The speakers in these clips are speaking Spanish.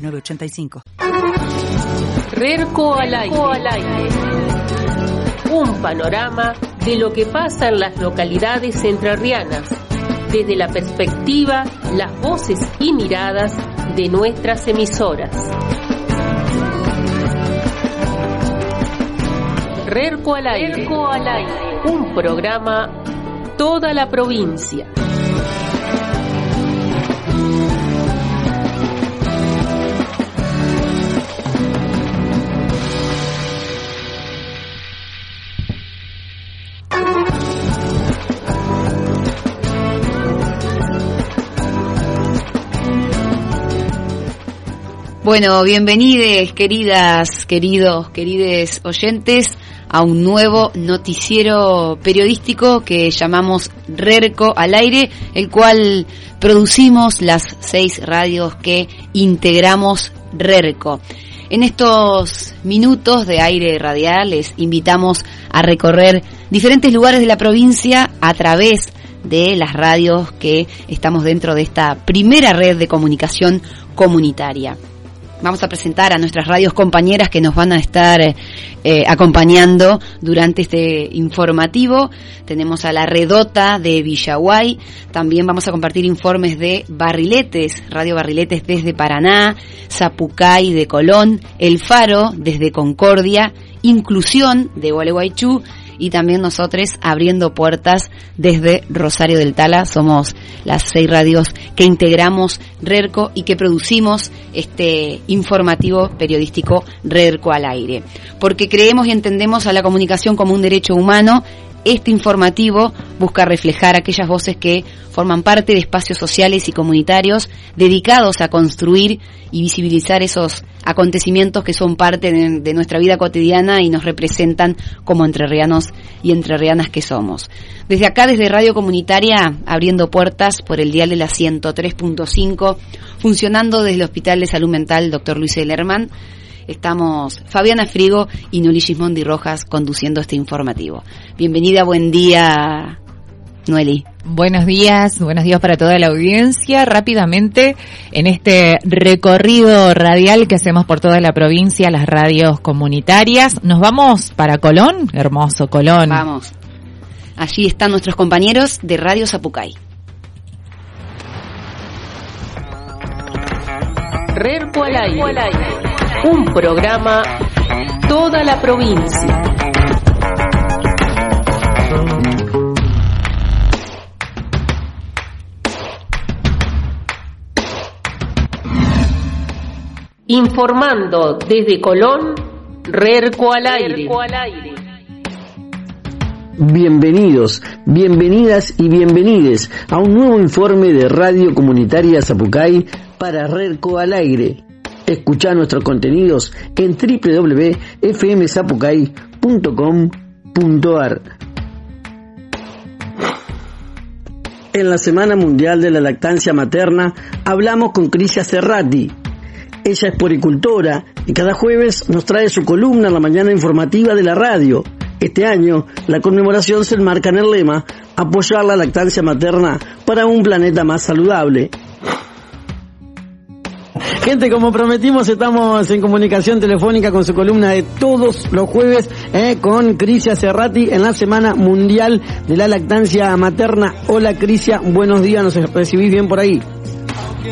906985. Rerco al aire. Un panorama de lo que pasa en las localidades entrerrianas, desde la perspectiva, las voces y miradas de nuestras emisoras. Rerco al aire. Un programa toda la provincia. Bueno, bienvenides, queridas, queridos, querides oyentes, a un nuevo noticiero periodístico que llamamos Rerco al aire, el cual producimos las seis radios que integramos Rerco. En estos minutos de aire radial les invitamos a recorrer diferentes lugares de la provincia a través de las radios que estamos dentro de esta primera red de comunicación comunitaria. Vamos a presentar a nuestras radios compañeras que nos van a estar eh, acompañando durante este informativo. Tenemos a la Redota de Villaguay. También vamos a compartir informes de Barriletes, Radio Barriletes desde Paraná, Zapucay de Colón, El Faro desde Concordia, Inclusión de Gualeguaychú y también nosotros abriendo puertas desde Rosario del Tala. Somos las seis radios que integramos RERCO y que producimos este informativo periodístico RERCO al aire. Porque creemos y entendemos a la comunicación como un derecho humano este informativo busca reflejar aquellas voces que forman parte de espacios sociales y comunitarios dedicados a construir y visibilizar esos acontecimientos que son parte de, nuestra vida cotidiana y nos representan como entrerrianos y entrerrianas que somos. Desde acá, desde Radio Comunitaria, abriendo puertas por el dial de la 103.5, funcionando desde el Hospital de Salud Mental Dr. Luis Ellerman, Estamos Fabiana Frigo y Nuli Gismondi Rojas conduciendo este informativo. Bienvenida, buen día, Nueli. Buenos días, buenos días para toda la audiencia. Rápidamente, en este recorrido radial que hacemos por toda la provincia, las radios comunitarias, nos vamos para Colón, hermoso Colón. Vamos. Allí están nuestros compañeros de Radio Zapucay. Al aire. Un programa toda la provincia. Informando desde Colón, Rerco al aire. Bienvenidos, bienvenidas y bienvenides a un nuevo informe de Radio Comunitaria Zapucay para Rerco al aire Escucha nuestros contenidos en www.fmzapucay.com.ar. En la Semana Mundial de la Lactancia Materna hablamos con Crisia Serrati. Ella es poricultora y cada jueves nos trae su columna en la mañana informativa de la radio. Este año la conmemoración se enmarca en el lema Apoyar la lactancia materna para un planeta más saludable. Gente, como prometimos, estamos en comunicación telefónica con su columna de todos los jueves eh, con Crisia Serrati en la Semana Mundial de la Lactancia Materna. Hola Crisia, buenos días, nos recibís bien por ahí.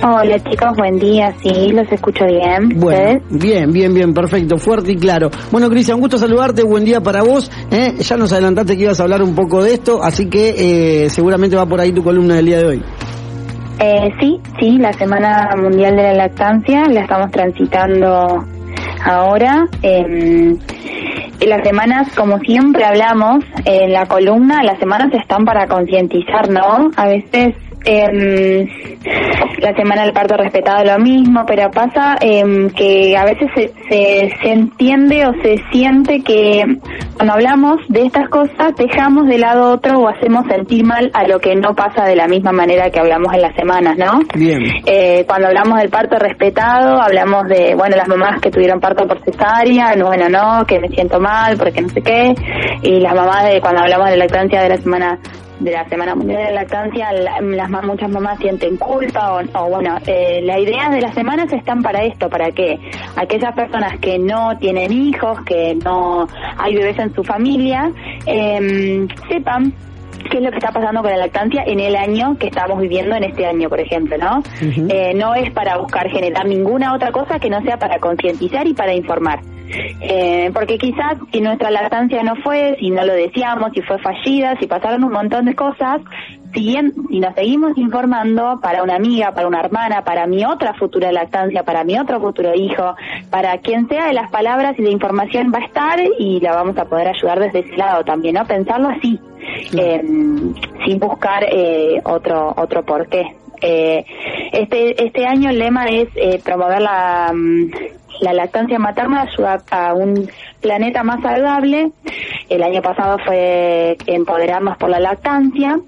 Hola chicos, buen día, sí, los escucho bien. Bueno, bien, bien, bien, perfecto, fuerte y claro. Bueno, Crisia, un gusto saludarte, buen día para vos. Eh. Ya nos adelantaste que ibas a hablar un poco de esto, así que eh, seguramente va por ahí tu columna del día de hoy. Eh, sí, sí, la Semana Mundial de la Lactancia la estamos transitando ahora. Eh, las semanas, como siempre hablamos en la columna, las semanas están para concientizar, ¿no? A veces Em, la semana del parto respetado lo mismo, pero pasa em, que a veces se, se, entiende o se siente que cuando hablamos de estas cosas dejamos de lado otro o hacemos sentir mal a lo que no pasa de la misma manera que hablamos en las semanas, ¿no? Bien. Eh, cuando hablamos del parto respetado, hablamos de, bueno, las mamás que tuvieron parto por cesárea, no, bueno, no, que me siento mal porque no sé qué, y las mamás de cuando hablamos de lactancia de la semana de la Semana Mundial de la Lactancia, las muchas mamás sienten culpa o, bueno, eh, las ideas de las semanas están para esto, para que aquellas personas que no tienen hijos, que no hay bebés en su familia, eh, sepan qué es lo que está pasando con la lactancia en el año que estamos viviendo en este año, por ejemplo, ¿no? eh, no es para buscar generar ninguna otra cosa que no sea para concientizar y para informar. Eh, porque quizás si nuestra lactancia no fue, si no lo decíamos, si fue fallida, si pasaron un montón de cosas, si, si nos seguimos informando para una amiga, para una hermana, para mi otra futura lactancia, para mi otro futuro hijo, para quien sea de las palabras y la información va a estar y la vamos a poder ayudar desde ese lado también, ¿no? Pensarlo así, eh, sin buscar eh, otro otro porqué. Eh, este este año el lema es eh, promover la mm, la lactancia materna ayuda a un planeta más saludable. El año pasado fue empoderarnos por la lactancia.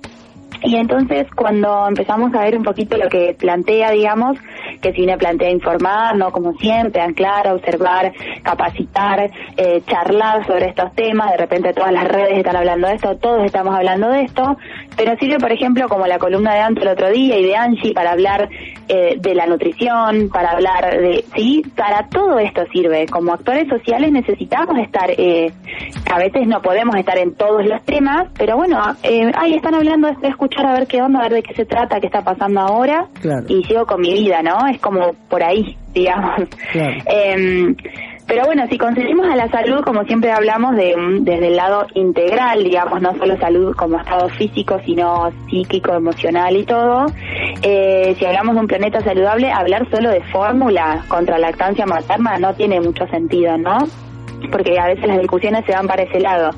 Y entonces cuando empezamos a ver un poquito lo que plantea, digamos, que Cine plantea informar, ¿no? Como siempre, anclar, observar, capacitar, eh, charlar sobre estos temas, de repente todas las redes están hablando de esto, todos estamos hablando de esto, pero sirve, por ejemplo, como la columna de Anto el otro día y de Angie para hablar eh, de la nutrición, para hablar de, sí, para todo esto sirve. Como actores sociales necesitamos estar, eh, a veces no podemos estar en todos los temas, pero bueno, eh, ahí están hablando de escuchar a ver qué onda, a ver de qué se trata, qué está pasando ahora, y sigo con mi vida, ¿no? Es como por ahí, digamos. Em, pero bueno, si conseguimos a la salud, como siempre hablamos, de, desde el lado integral, digamos, no solo salud como estado físico, sino psíquico, emocional y todo, eh, si hablamos de un planeta saludable, hablar solo de fórmula contra lactancia materna no tiene mucho sentido, ¿no? Porque a veces las discusiones se van para ese lado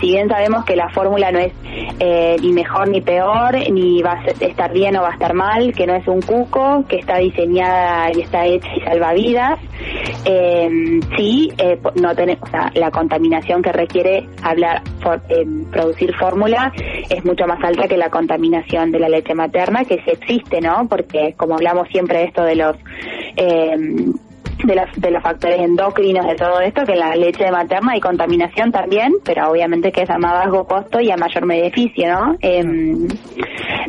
si bien sabemos que la fórmula no es eh, ni mejor ni peor, ni va a estar bien o va a estar mal, que no es un cuco, que está diseñada y está hecha y salva vidas, eh, sí, eh, no tenemos, la contaminación que requiere hablar, eh, producir fórmula es mucho más alta que la contaminación de la leche materna, que sí existe, ¿no? Porque como hablamos siempre de esto de los de, las, de los factores endocrinos de todo esto, que la leche materna y contaminación también, pero obviamente que es a más bajo costo y a mayor beneficio, ¿no? Em,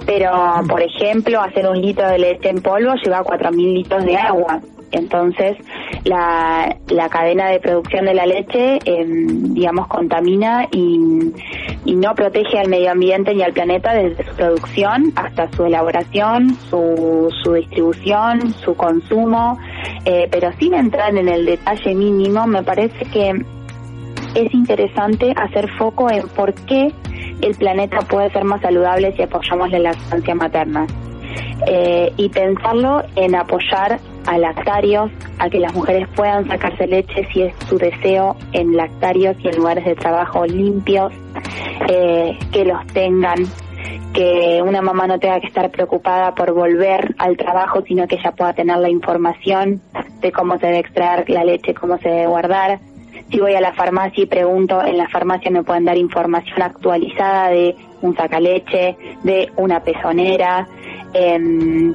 pero, por ejemplo, hacer un litro de leche en polvo lleva 4.000 litros de agua. Entonces, la, la cadena de producción de la leche, em, digamos, contamina y, no protege al medio ambiente ni al planeta desde su producción hasta su elaboración, su, su distribución, su consumo, eh, pero sin entrar en el detalle mínimo, me parece que es interesante hacer foco en por qué el planeta puede ser más saludable si apoyamos la lactancia materna. Eh, y pensarlo en apoyar a lactarios, a que las mujeres puedan sacarse leche si es su deseo en lactarios y en lugares de trabajo limpios, eh, que los tengan que una mamá no tenga que estar preocupada por volver al trabajo, sino que ella pueda tener la información de cómo se debe extraer la leche, cómo se debe guardar. Si voy a la farmacia y pregunto, en la farmacia me pueden dar información actualizada de un sacaleche, de una pezonera. Eh,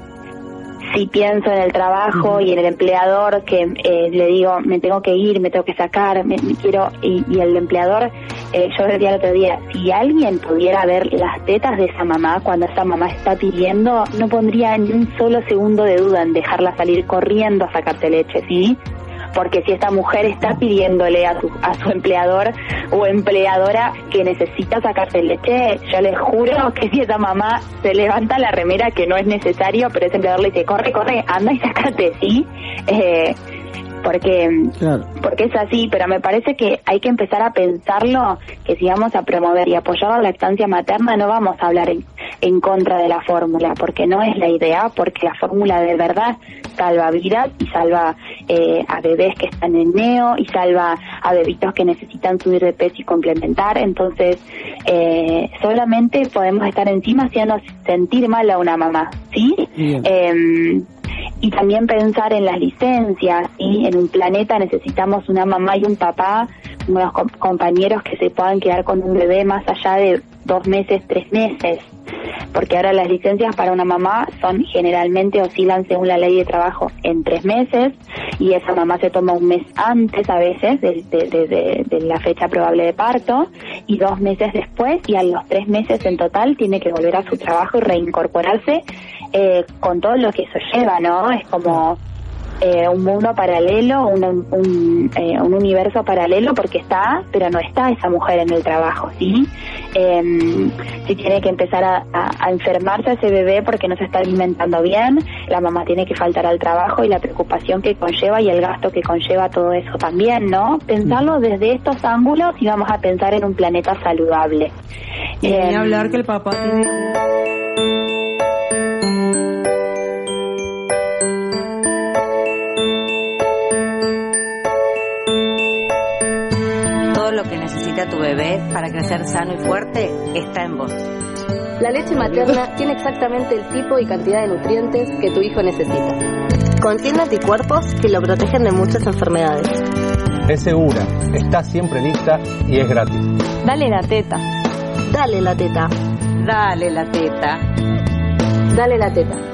si pienso en el trabajo y en el empleador que eh, le digo me tengo que ir, me tengo que sacar, me, quiero y, el empleador, eh, yo decía el otro día, si alguien pudiera ver las tetas de esa mamá cuando esa mamá está pidiendo, no pondría ni un solo segundo de duda en dejarla salir corriendo a sacarte leche, ¿sí? Porque si esta mujer está pidiéndole a su, a su empleador o empleadora que necesita sacarse leche, yo les juro que si esa mamá se levanta la remera que no es necesario, pero ese empleador le dice, corre, corre, anda y sacate, ¿sí? Eh, porque porque es así, pero me parece que hay que empezar a pensarlo, que si vamos a promover y apoyar la lactancia materna no vamos a hablar en, en contra de la fórmula, porque no es la idea, porque la fórmula de verdad salva vidas y salva eh, a bebés que están en neo y salva a bebitos que necesitan subir de peso y complementar. Entonces, eh, solamente podemos estar encima haciendo sentir mal a una mamá, ¿sí? Eh, y también pensar en las licencias, ¿sí? En un planeta necesitamos una mamá y un papá, unos compañeros que se puedan quedar con un bebé más allá de dos meses, tres meses porque ahora las licencias para una mamá son generalmente oscilan según la ley de trabajo en tres meses y esa mamá se toma un mes antes a veces de, la fecha probable de parto y dos meses después y a los tres meses en total tiene que volver a su trabajo y reincorporarse eh, con todo lo que eso lleva, ¿no? Es como eh, un mundo paralelo, un, un, eh, un, universo paralelo, porque está, pero no está esa mujer en el trabajo, ¿sí? Eh, si tiene que empezar a, a, enfermarse ese bebé porque no se está alimentando bien, la mamá tiene que faltar al trabajo y la preocupación que conlleva y el gasto que conlleva todo eso también, ¿no? Pensarlo desde estos ángulos y vamos a pensar en un planeta saludable. Y hablar que el papá tiene a tu bebé para crecer sano y fuerte está en vos. La leche materna tiene exactamente el tipo y cantidad de nutrientes que tu hijo necesita. Contiene anticuerpos que lo protegen de muchas enfermedades. Es segura, está siempre lista y es gratis. Dale la teta. Dale la teta. Dale la teta. Dale la teta.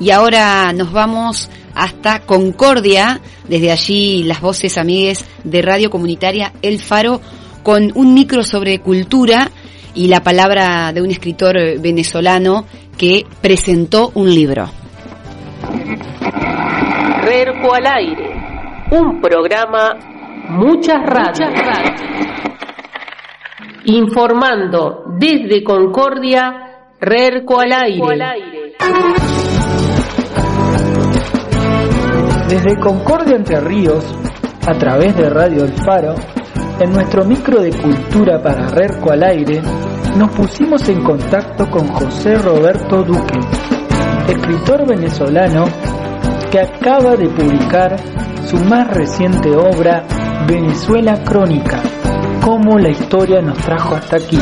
Y ahora nos vamos hasta Concordia, desde allí las voces amigues de Radio Comunitaria El Faro, con un micro sobre cultura y la palabra de un escritor venezolano que presentó un libro. Rerco al aire, un programa, muchas radios. Informando desde Concordia, Rerco al aire. Desde Concordia Entre Ríos, a través de Radio El Faro, en nuestro micro de cultura para Rerco al aire, nos pusimos en contacto con José Roberto Duque, escritor venezolano que acaba de publicar su más reciente obra, Venezuela Crónica, cómo la historia nos trajo hasta aquí.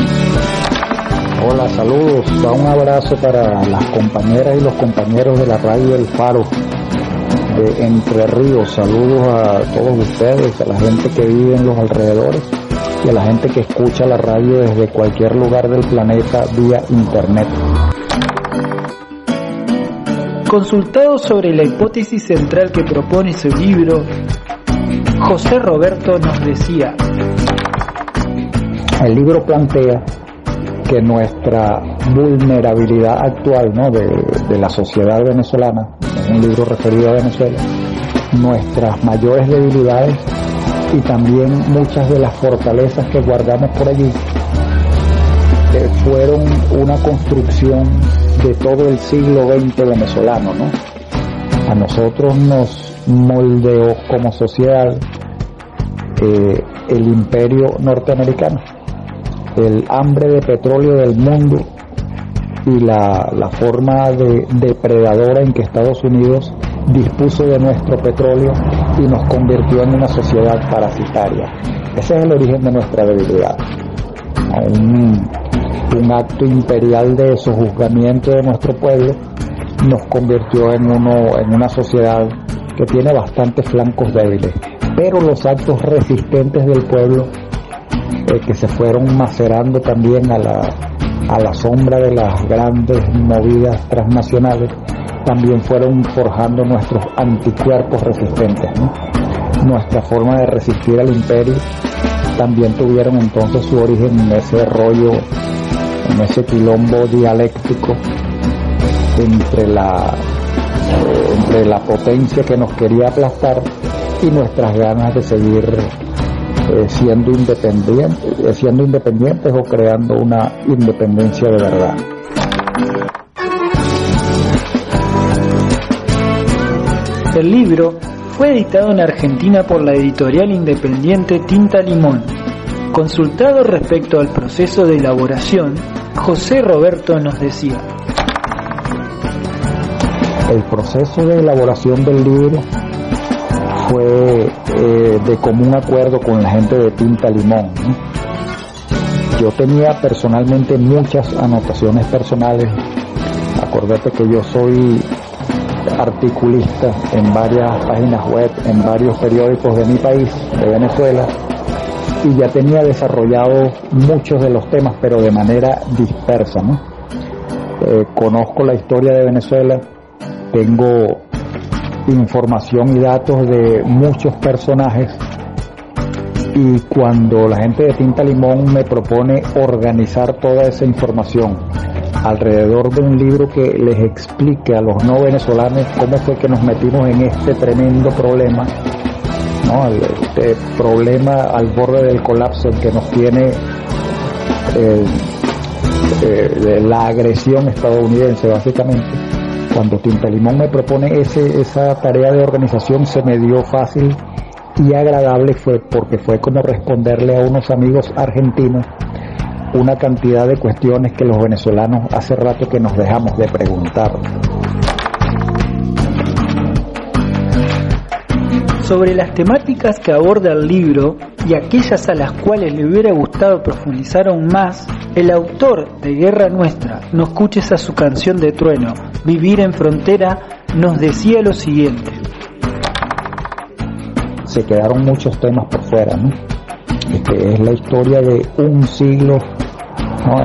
Hola, saludos, un abrazo para las compañeras y los compañeros de la radio El Faro entre Ríos. Saludos a todos ustedes, a la gente que vive en los alrededores y a la gente que escucha la radio desde cualquier lugar del planeta vía internet. Consultado sobre la hipótesis central que propone su libro, José Roberto nos decía, el libro plantea que nuestra vulnerabilidad actual ¿no? de, de la sociedad venezolana un libro referido a Venezuela, nuestras mayores debilidades y también muchas de las fortalezas que guardamos por allí fueron una construcción de todo el siglo XX venezolano, ¿no? A nosotros nos moldeó como sociedad eh, el imperio norteamericano, el hambre de petróleo del mundo y la, forma de depredadora en que Estados Unidos dispuso de nuestro petróleo y nos convirtió en una sociedad parasitaria. Ese es el origen de nuestra debilidad. Un, un acto imperial de sojuzgamiento de nuestro pueblo nos convirtió en, uno, en una sociedad que tiene bastantes flancos débiles. Pero los actos resistentes del pueblo eh, que se fueron macerando también a la, a la sombra de las grandes movidas transnacionales, también fueron forjando nuestros anticuerpos resistentes. Nuestra forma de resistir al imperio también tuvieron entonces su origen en ese rollo, en ese quilombo dialéctico entre la, entre la potencia que nos quería aplastar y nuestras ganas de seguir eh, siendo, independientes, eh, siendo independientes o creando una independencia de verdad. El libro fue editado en Argentina por la editorial independiente Tinta Limón. Consultado respecto al proceso de elaboración, José Roberto nos decía. El proceso de elaboración del libro fue eh, de común acuerdo con la gente de Tinta Limón. Yo tenía personalmente muchas anotaciones personales. Acordate que yo soy articulista en varias páginas web, en varios periódicos de mi país, de Venezuela, y ya tenía desarrollado muchos de los temas, pero de manera dispersa. Eh, conozco la historia de Venezuela, tengo información y datos de muchos personajes y cuando la gente de Tinta Limón me propone organizar toda esa información alrededor de un libro que les explique a los no venezolanos cómo fue que nos metimos en este tremendo problema, ¿no? este problema al borde del colapso que nos tiene eh, eh, la agresión estadounidense básicamente. Cuando Tinta Limón me propone ese, esa tarea de organización se me dio fácil y agradable fue porque fue como responderle a unos amigos argentinos una cantidad de cuestiones que los venezolanos hace rato que nos dejamos de preguntar. Sobre las temáticas que aborda el libro y aquellas a las cuales le hubiera gustado profundizar aún más, el autor de Guerra Nuestra, no escuches a su canción de trueno, Vivir en Frontera, nos decía lo siguiente. Se quedaron muchos temas por fuera, ¿no? Este, es la historia de un siglo,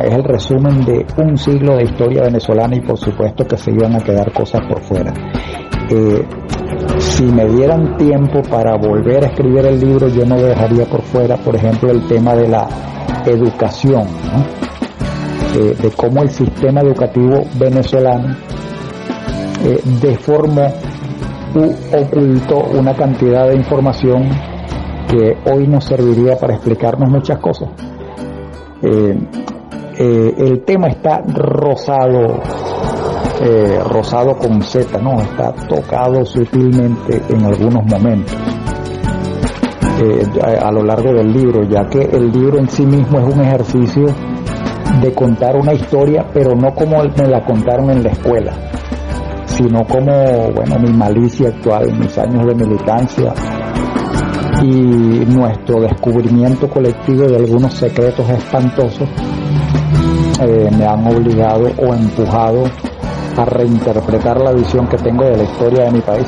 es el resumen de un siglo de historia venezolana y por supuesto que se iban a quedar cosas por fuera. Eh, si me dieran tiempo para volver a escribir el libro, yo no dejaría por fuera, por ejemplo, el tema de la educación, eh, de cómo el sistema educativo venezolano eh, deformó u ocultó una cantidad de información que hoy nos serviría para explicarnos muchas cosas. Eh, eh, el tema está rosado, eh, rosado con Z, ¿no? Está tocado sutilmente en algunos momentos. A, a lo largo del libro, ya que el libro en sí mismo es un ejercicio de contar una historia, pero no como me la contaron en la escuela, sino como, bueno, mi malicia actual, mis años de militancia, y nuestro descubrimiento colectivo de algunos secretos espantosos eh, me han obligado o empujado a reinterpretar la visión que tengo de la historia de mi país.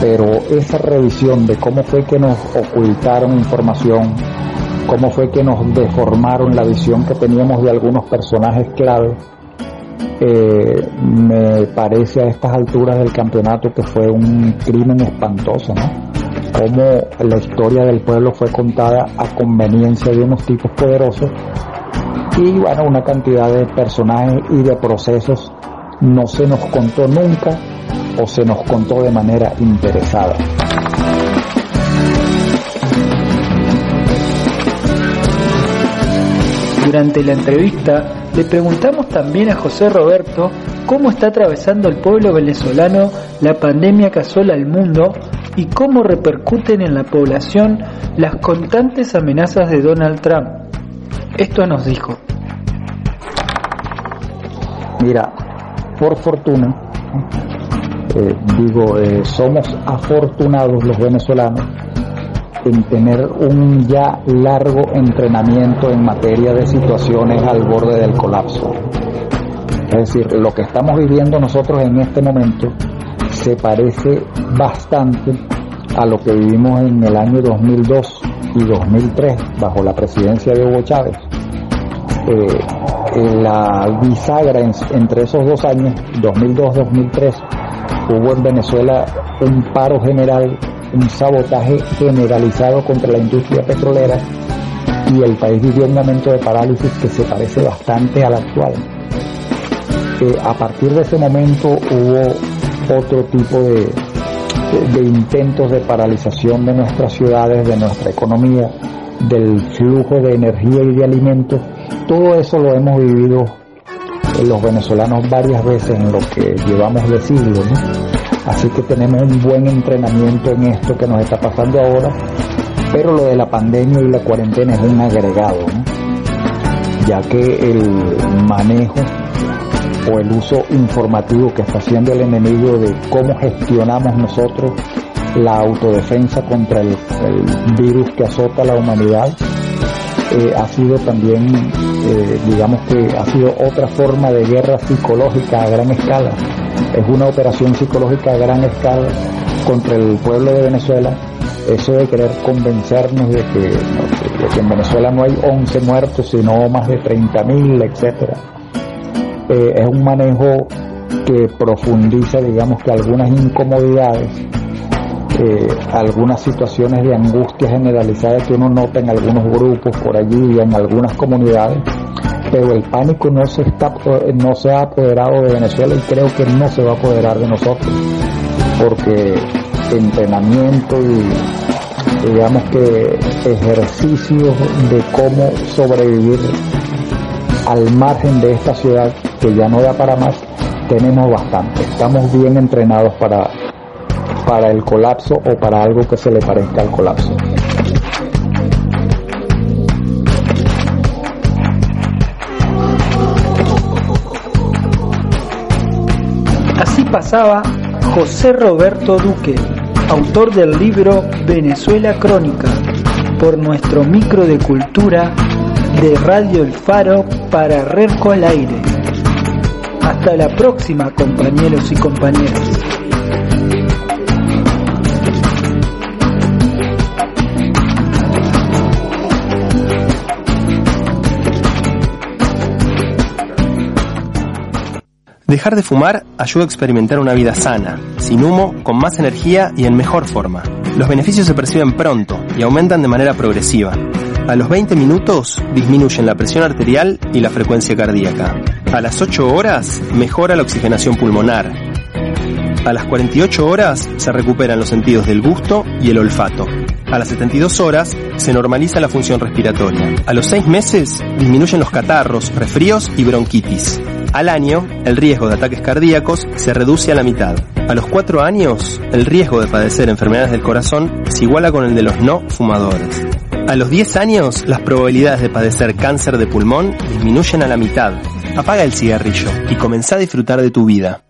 Pero esa revisión de cómo fue que nos ocultaron información, cómo fue que nos deformaron la visión que teníamos de algunos personajes clave, eh, me parece a estas alturas del campeonato que fue un crimen espantoso, ¿no? cómo la historia del pueblo fue contada a conveniencia de unos tipos poderosos y bueno, una cantidad de personajes y de procesos no se nos contó nunca o se nos contó de manera interesada. Durante la entrevista le preguntamos también a José Roberto cómo está atravesando el pueblo venezolano la pandemia que asola al mundo y cómo repercuten en la población las constantes amenazas de Donald Trump. Esto nos dijo. Mira, por fortuna, eh, digo, eh, somos afortunados los venezolanos en tener un ya largo entrenamiento en materia de situaciones al borde del colapso. Es decir, lo que estamos viviendo nosotros en este momento se parece bastante a lo que vivimos en el año 2002 y 2003 bajo la presidencia de Hugo Chávez. Eh, la bisagra entre esos dos años, 2002-2003, hubo en Venezuela un paro general, un sabotaje generalizado contra la industria petrolera y el país vivió un momento de parálisis que se parece bastante al actual. Eh, a partir de ese momento hubo otro tipo de, de, intentos de paralización de nuestras ciudades, de nuestra economía, del flujo de energía y de alimentos. Todo eso lo hemos vivido los venezolanos varias veces en lo que llevamos de siglo. Así que tenemos un buen entrenamiento en esto que nos está pasando ahora, pero lo de la pandemia y la cuarentena es un agregado, ya que el manejo o el uso informativo que está haciendo el enemigo de cómo gestionamos nosotros la autodefensa contra el, virus que azota a la humanidad eh, ha sido también, eh, digamos que ha sido otra forma de guerra psicológica a gran escala. Es una operación psicológica a gran escala contra el pueblo de Venezuela. Eso de querer convencernos de que, en Venezuela no hay 11 muertos, sino más de 30.000, etcétera. Eh, es un manejo que profundiza, digamos que algunas incomodidades eh, algunas situaciones de angustia generalizada que uno nota en algunos grupos por allí y en algunas comunidades, pero el pánico no se, está, no se ha apoderado de Venezuela y creo que no se va a apoderar de nosotros, porque entrenamiento y digamos que ejercicios de cómo sobrevivir al margen de esta ciudad que ya no da para más, tenemos bastante. Estamos bien entrenados para para el colapso o para algo que se le parezca al colapso. Así pasaba José Roberto Duque, autor del libro Venezuela Crónica, por nuestro micro de cultura de Radio El Faro para Rerco al Aire. Hasta la próxima, compañeros y compañeras. Dejar de fumar ayuda a experimentar una vida sana, sin humo, con más energía y en mejor forma. Los beneficios se perciben pronto y aumentan de manera progresiva. A los 20 minutos disminuyen la presión arterial y la frecuencia cardíaca. A las 8 horas mejora la oxigenación pulmonar. A las 48 horas se recuperan los sentidos del gusto y el olfato. A las 72 horas se normaliza la función respiratoria. A los 6 meses disminuyen los catarros, resfríos y bronquitis. Al año, el riesgo de ataques cardíacos se reduce a la mitad. A los 4 años, el riesgo de padecer enfermedades del corazón se iguala con el de los no fumadores. A los 10 años, las probabilidades de padecer cáncer de pulmón disminuyen a la mitad. Apaga el cigarrillo y comenzá a disfrutar de tu vida.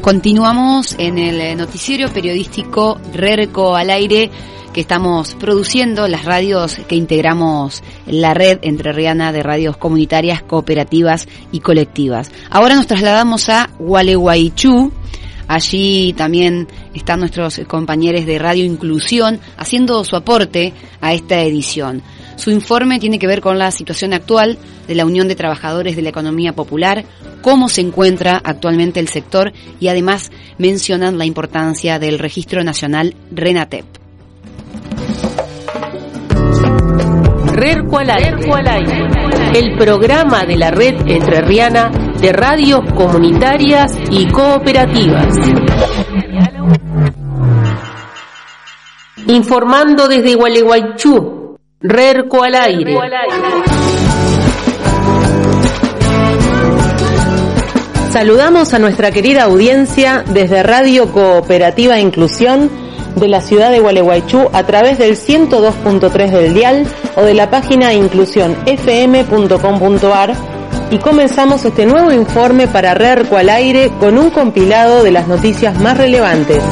Continuamos en el eh, noticiero periodístico Rerco al aire que estamos produciendo, las radios que integramos la red entre de radios comunitarias, cooperativas y colectivas. Ahora nos trasladamos a Gualeguaychú. Allí también están nuestros compañeros de Radio Inclusión haciendo su aporte a esta edición. Su informe tiene que ver con la situación actual de la Unión de Trabajadores de la Economía Popular, cómo se encuentra actualmente el sector y además mencionan la importancia del Registro Nacional RENATEP. RERCO el programa de la red entrerriana de radios comunitarias y cooperativas. Informando desde Gualeguaychú, Rerco al aire. Saludamos a nuestra querida audiencia desde Radio Cooperativa Inclusión de la ciudad de Gualeguaychú a través del 102.3 del dial o de la página inclusionfm.com.ar y comenzamos este nuevo informe para Rerco al aire con un compilado de las noticias más relevantes.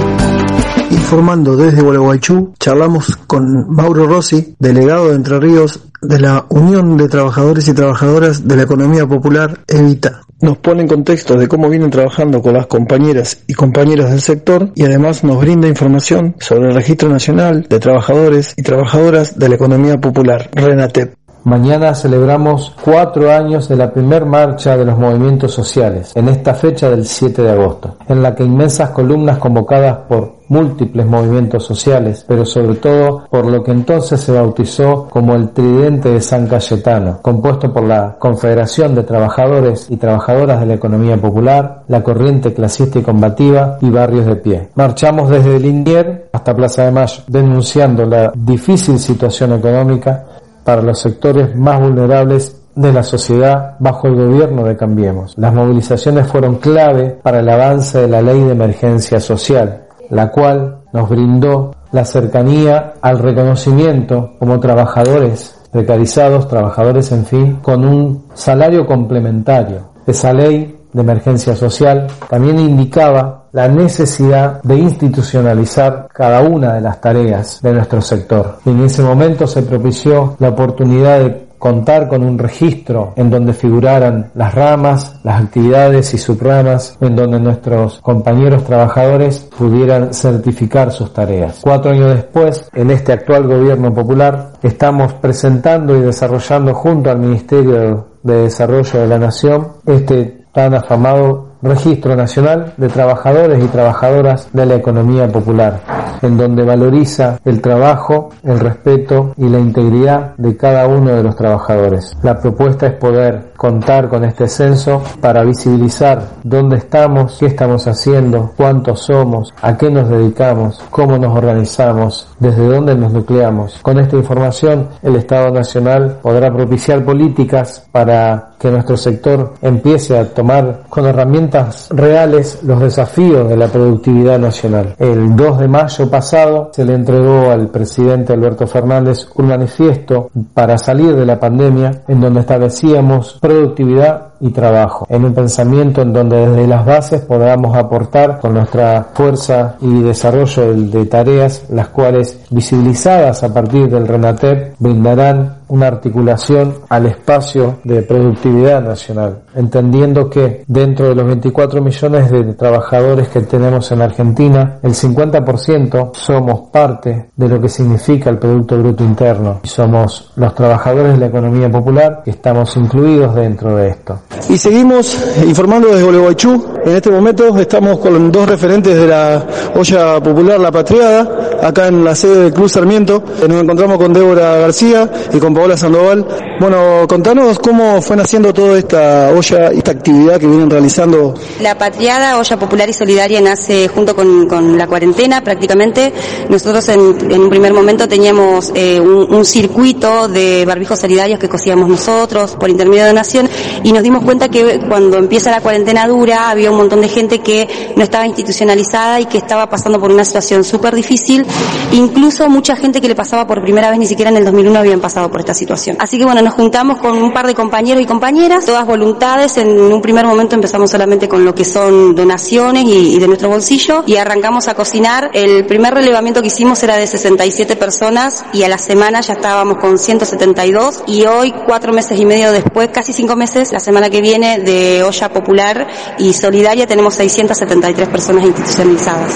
Informando desde Gualeguaychú, charlamos con Mauro Rossi, delegado de Entre Ríos de la Unión de Trabajadores y Trabajadoras de la Economía Popular, Evita. Nos pone en contexto de cómo vienen trabajando con las compañeras y compañeros del sector y además nos brinda información sobre el Registro Nacional de Trabajadores y Trabajadoras de la Economía Popular, RENATEP. Mañana celebramos cuatro años de la primer marcha de los movimientos sociales, en esta fecha del 7 de agosto, en la que inmensas columnas convocadas por múltiples movimientos sociales, pero sobre todo por lo que entonces se bautizó como el Tridente de San Cayetano, compuesto por la Confederación de Trabajadores y Trabajadoras de la Economía Popular, la Corriente Clasista y Combativa y Barrios de Pie. Marchamos desde Lindier hasta Plaza de Mayo, denunciando la difícil situación económica para los sectores más vulnerables de la sociedad bajo el gobierno de Cambiemos. Las movilizaciones fueron clave para el avance de la ley de emergencia social, la cual nos brindó la cercanía al reconocimiento como trabajadores precarizados, trabajadores en fin, con un salario complementario. Esa ley de emergencia social también indicaba la necesidad de institucionalizar cada una de las tareas de nuestro sector. En ese momento se propició la oportunidad de contar con un registro en donde figuraran las ramas, las actividades y subramas, en donde nuestros compañeros trabajadores pudieran certificar sus tareas. Cuatro años después, en este actual gobierno popular, estamos presentando y desarrollando junto al Ministerio de Desarrollo de la Nación este tan afamado Registro Nacional de Trabajadores y Trabajadoras de la Economía Popular, en donde valoriza el trabajo, el respeto y la integridad de cada uno de los trabajadores. La propuesta es poder contar con este censo para visibilizar dónde estamos, qué estamos haciendo, cuántos somos, a qué nos dedicamos, cómo nos organizamos, desde dónde nos nucleamos. Con esta información, el Estado Nacional podrá propiciar políticas para que nuestro sector empiece a tomar con herramientas reales los desafíos de la productividad nacional. El 2 de mayo pasado se le entregó al presidente Alberto Fernández un manifiesto para salir de la pandemia en donde establecíamos productividad y trabajo, en un pensamiento en donde desde las bases podamos aportar con nuestra fuerza y desarrollo de tareas, las cuales visibilizadas a partir del RENATEP brindarán una articulación al espacio de productividad nacional, entendiendo que dentro de los 24 millones de trabajadores que tenemos en Argentina, el 50% somos parte de lo que significa el Producto Bruto Interno. Somos los trabajadores de la economía popular que estamos incluidos dentro de esto. Y seguimos informando desde Gualeguaychú. En este momento estamos con dos referentes de la olla popular La Patriada, acá en la sede del Club Sarmiento. Nos encontramos con Débora García y con Paola Sandoval. Bueno, contanos cómo fue naciendo toda esta olla, esta actividad que vienen realizando. La Patriada, olla popular y solidaria, nace junto con, la cuarentena prácticamente. Nosotros en, un primer momento teníamos eh, un, circuito de barbijos solidarios que cosíamos nosotros por intermedio de donación y nos dimos cuenta que cuando empieza la cuarentena dura había un montón de gente que no estaba institucionalizada y que estaba pasando por una situación súper difícil, incluso mucha gente que le pasaba por primera vez, ni siquiera en el 2001 habían pasado por esta situación. Así que bueno, nos juntamos con un par de compañeros y compañeras, todas voluntades, en un primer momento empezamos solamente con lo que son donaciones y, de nuestro bolsillo y arrancamos a cocinar. El primer relevamiento que hicimos era de 67 personas y a la semana ya estábamos con 172 y hoy, cuatro meses y medio después, casi cinco meses, la semana que viene de olla popular y solidaria tenemos 673 personas institucionalizadas.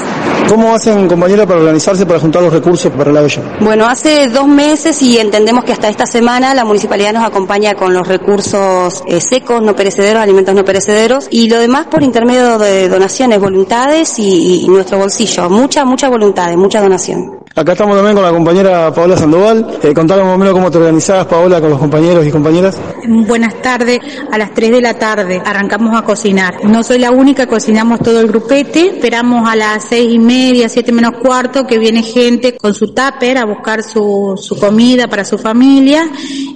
¿Cómo hacen compañera para organizarse para juntar los recursos para la olla? Bueno, hace dos meses y entendemos que hasta esta semana la municipalidad nos acompaña con los recursos eh, secos, no perecederos, alimentos no perecederos y lo demás por intermedio de donaciones, voluntades y, y nuestro bolsillo. Mucha, mucha voluntad, mucha donación. Acá estamos también con la compañera Paola Sandoval. Eh, contanos más o menos cómo te organizabas, Paola, con los compañeros y compañeras. Buenas tardes. A las 3 de la tarde arrancamos a cocinar. No soy la única, cocinamos todo el grupete. Esperamos a las seis y media, siete menos cuarto, que viene gente con su tupper a buscar su, su comida para su familia.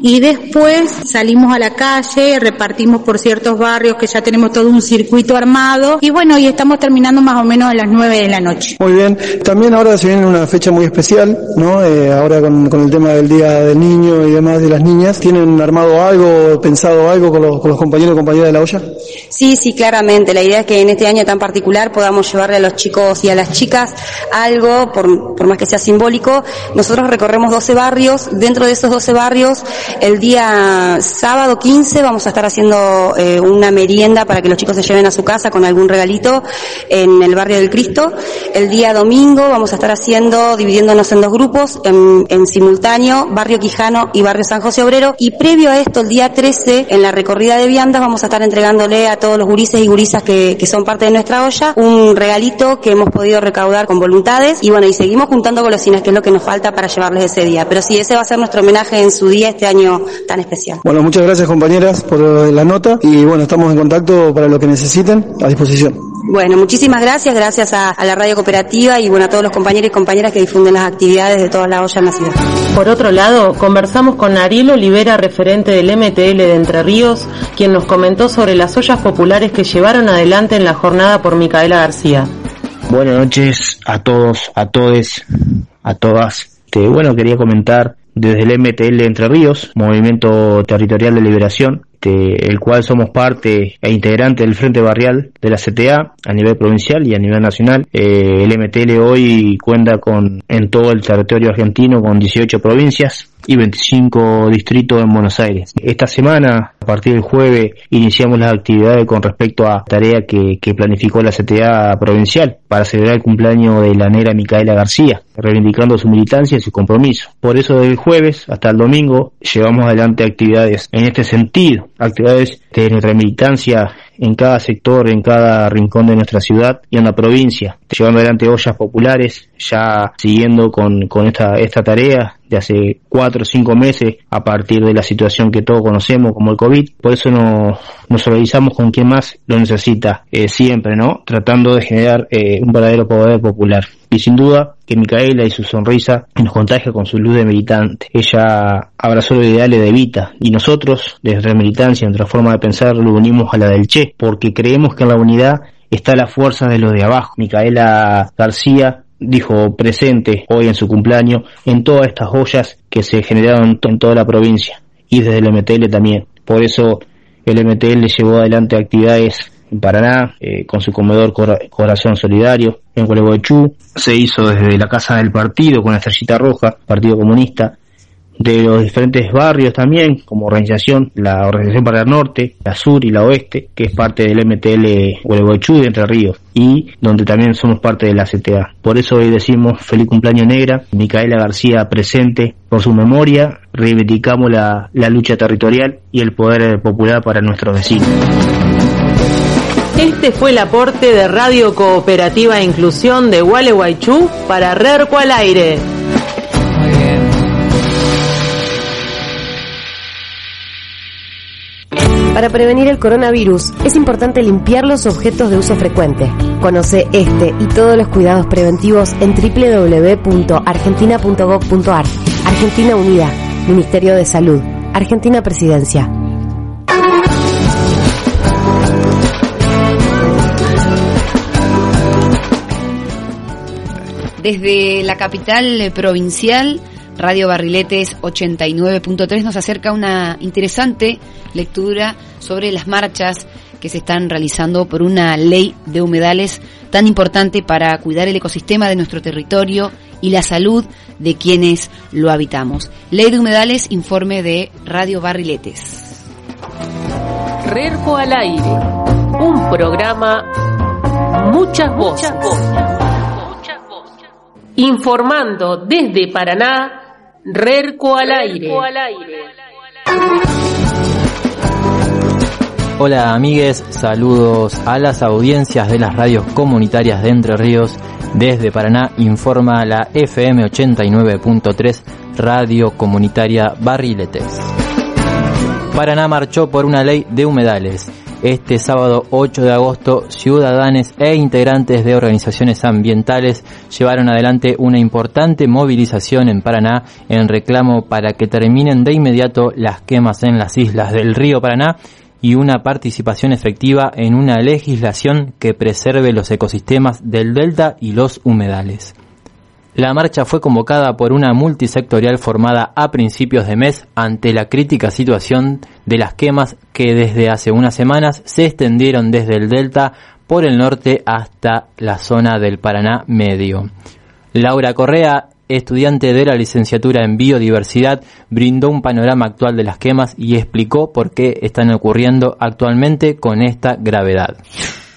Y después salimos a la calle, repartimos por ciertos barrios que ya tenemos todo un circuito armado. Y bueno, y estamos terminando más o menos a las 9 de la noche. Muy bien. También ahora se viene una fecha muy especial, ¿no? Eh, ahora con, el tema del Día del Niño y demás de las niñas, ¿tienen armado algo, pensado algo con los, con los compañeros y compañeras de la olla? Sí, sí, claramente. La idea es que en este año tan particular podamos llevarle a los chicos y a las chicas algo, por, por más que sea simbólico. Nosotros recorremos 12 barrios. Dentro de esos 12 barrios, el día sábado 15 vamos a estar haciendo eh, una merienda para que los chicos se lleven a su casa con algún regalito en el barrio del Cristo. El día domingo vamos a estar haciendo, dividiéndonos en dos grupos, en, simultáneo, Barrio Quijano y Barrio San José Obrero. Y previo a esto, el día 13, en la recorrida de viandas, vamos a estar entregándole a todos los gurises y gurisas que, que son parte de nuestra olla un regalito que hemos podido recaudar con voluntades. Y bueno, y seguimos juntando golosinas, que es lo que nos falta para llevarles ese día. Pero sí, ese va a ser nuestro homenaje en su día este año tan especial. Bueno, muchas gracias compañeras por la nota y bueno, estamos en contacto para lo que necesiten, a disposición. Bueno, muchísimas gracias, gracias a, a, la radio cooperativa y bueno, a todos los compañeros y compañeras que difunden las actividades de toda la olla en la ciudad. Por otro lado, conversamos con Ariel Olivera, referente del MTL de Entre Ríos, quien nos comentó sobre las ollas populares que llevaron adelante en la jornada por Micaela García. Buenas noches a todos, a todes, a todas. Bueno, quería comentar desde el MTL Entre Ríos, Movimiento Territorial de Liberación, este, el cual somos parte e integrante del Frente Barrial de la CTA a nivel provincial y a nivel nacional. Eh, el MTL hoy cuenta con en todo el territorio argentino con 18 provincias y 25 distritos en Buenos Aires. Esta semana, a partir del jueves, iniciamos las actividades con respecto a tarea que, que planificó la CTA provincial para celebrar el cumpleaños de la negra Micaela García, reivindicando su militancia y su compromiso. Por eso, desde el jueves hasta el domingo, llevamos adelante actividades en este sentido, actividades de nuestra militancia en cada sector, en cada rincón de nuestra ciudad y en la provincia, llevando adelante ollas populares, ya siguiendo con, con esta, esta tarea de hace cuatro o cinco meses a partir de la situación que todos conocemos como el COVID. Por eso nos, nos organizamos con quien más lo necesita eh, siempre, ¿no? Tratando de generar eh, un verdadero poder popular. Y sin duda que Micaela y su sonrisa nos contagia con su luz de militante. Ella abrazó los ideales de Evita y nosotros, desde nuestra militancia, nuestra forma de pensar, lo unimos a la del Che, porque creemos que en la unidad está la fuerza de los de abajo. Micaela García dijo presente hoy en su cumpleaños en todas estas ollas que se generaron en toda la provincia y desde el MTL también. Por eso el MTL llevó adelante actividades en Paraná, eh, con su comedor Corazón Solidario, en Gualeguaychú, se hizo desde la Casa del Partido con la Estrellita Roja, Partido Comunista, de los diferentes barrios también, como organización, la Organización para el Norte, la Sur y la Oeste, que es parte del MTL Gualeguaychú de Entre Ríos, y donde también somos parte de la CTA. Por eso hoy decimos feliz cumpleaños negra, Micaela García presente por su memoria, reivindicamos la, la lucha territorial y el poder popular para nuestros vecinos. Este fue el aporte de Radio Cooperativa e Inclusión de Gualeguaychú para RERCO al aire. Para prevenir el coronavirus es importante limpiar los objetos de uso frecuente. Conoce este y todos los cuidados preventivos en www.argentina.gov.ar. Argentina Unida, Ministerio de Salud, Argentina Presidencia. Desde la capital provincial, Radio Barriletes 89.3 nos acerca una interesante lectura sobre las marchas que se están realizando por una ley de humedales tan importante para cuidar el ecosistema de nuestro territorio y la salud de quienes lo habitamos. Ley de humedales, informe de Radio Barriletes. Rerco al aire, un programa, muchas voces. Informando desde Paraná, Rerco al aire. Hola amigues, saludos a las audiencias de las radios comunitarias de Entre Ríos. Desde Paraná informa la FM 89.3 Radio Comunitaria Barriletes. Paraná marchó por una ley de humedales. Este sábado 8 de agosto, ciudadanos e integrantes de organizaciones ambientales llevaron adelante una importante movilización en Paraná en reclamo para que terminen de inmediato las quemas en las islas del río Paraná y una participación efectiva en una legislación que preserve los ecosistemas del delta y los humedales. La marcha fue convocada por una multisectorial formada a principios de mes ante la crítica situación de las quemas que desde hace unas semanas se extendieron desde el delta por el norte hasta la zona del Paraná Medio. Laura Correa, estudiante de la licenciatura en biodiversidad, brindó un panorama actual de las quemas y explicó por qué están ocurriendo actualmente con esta gravedad.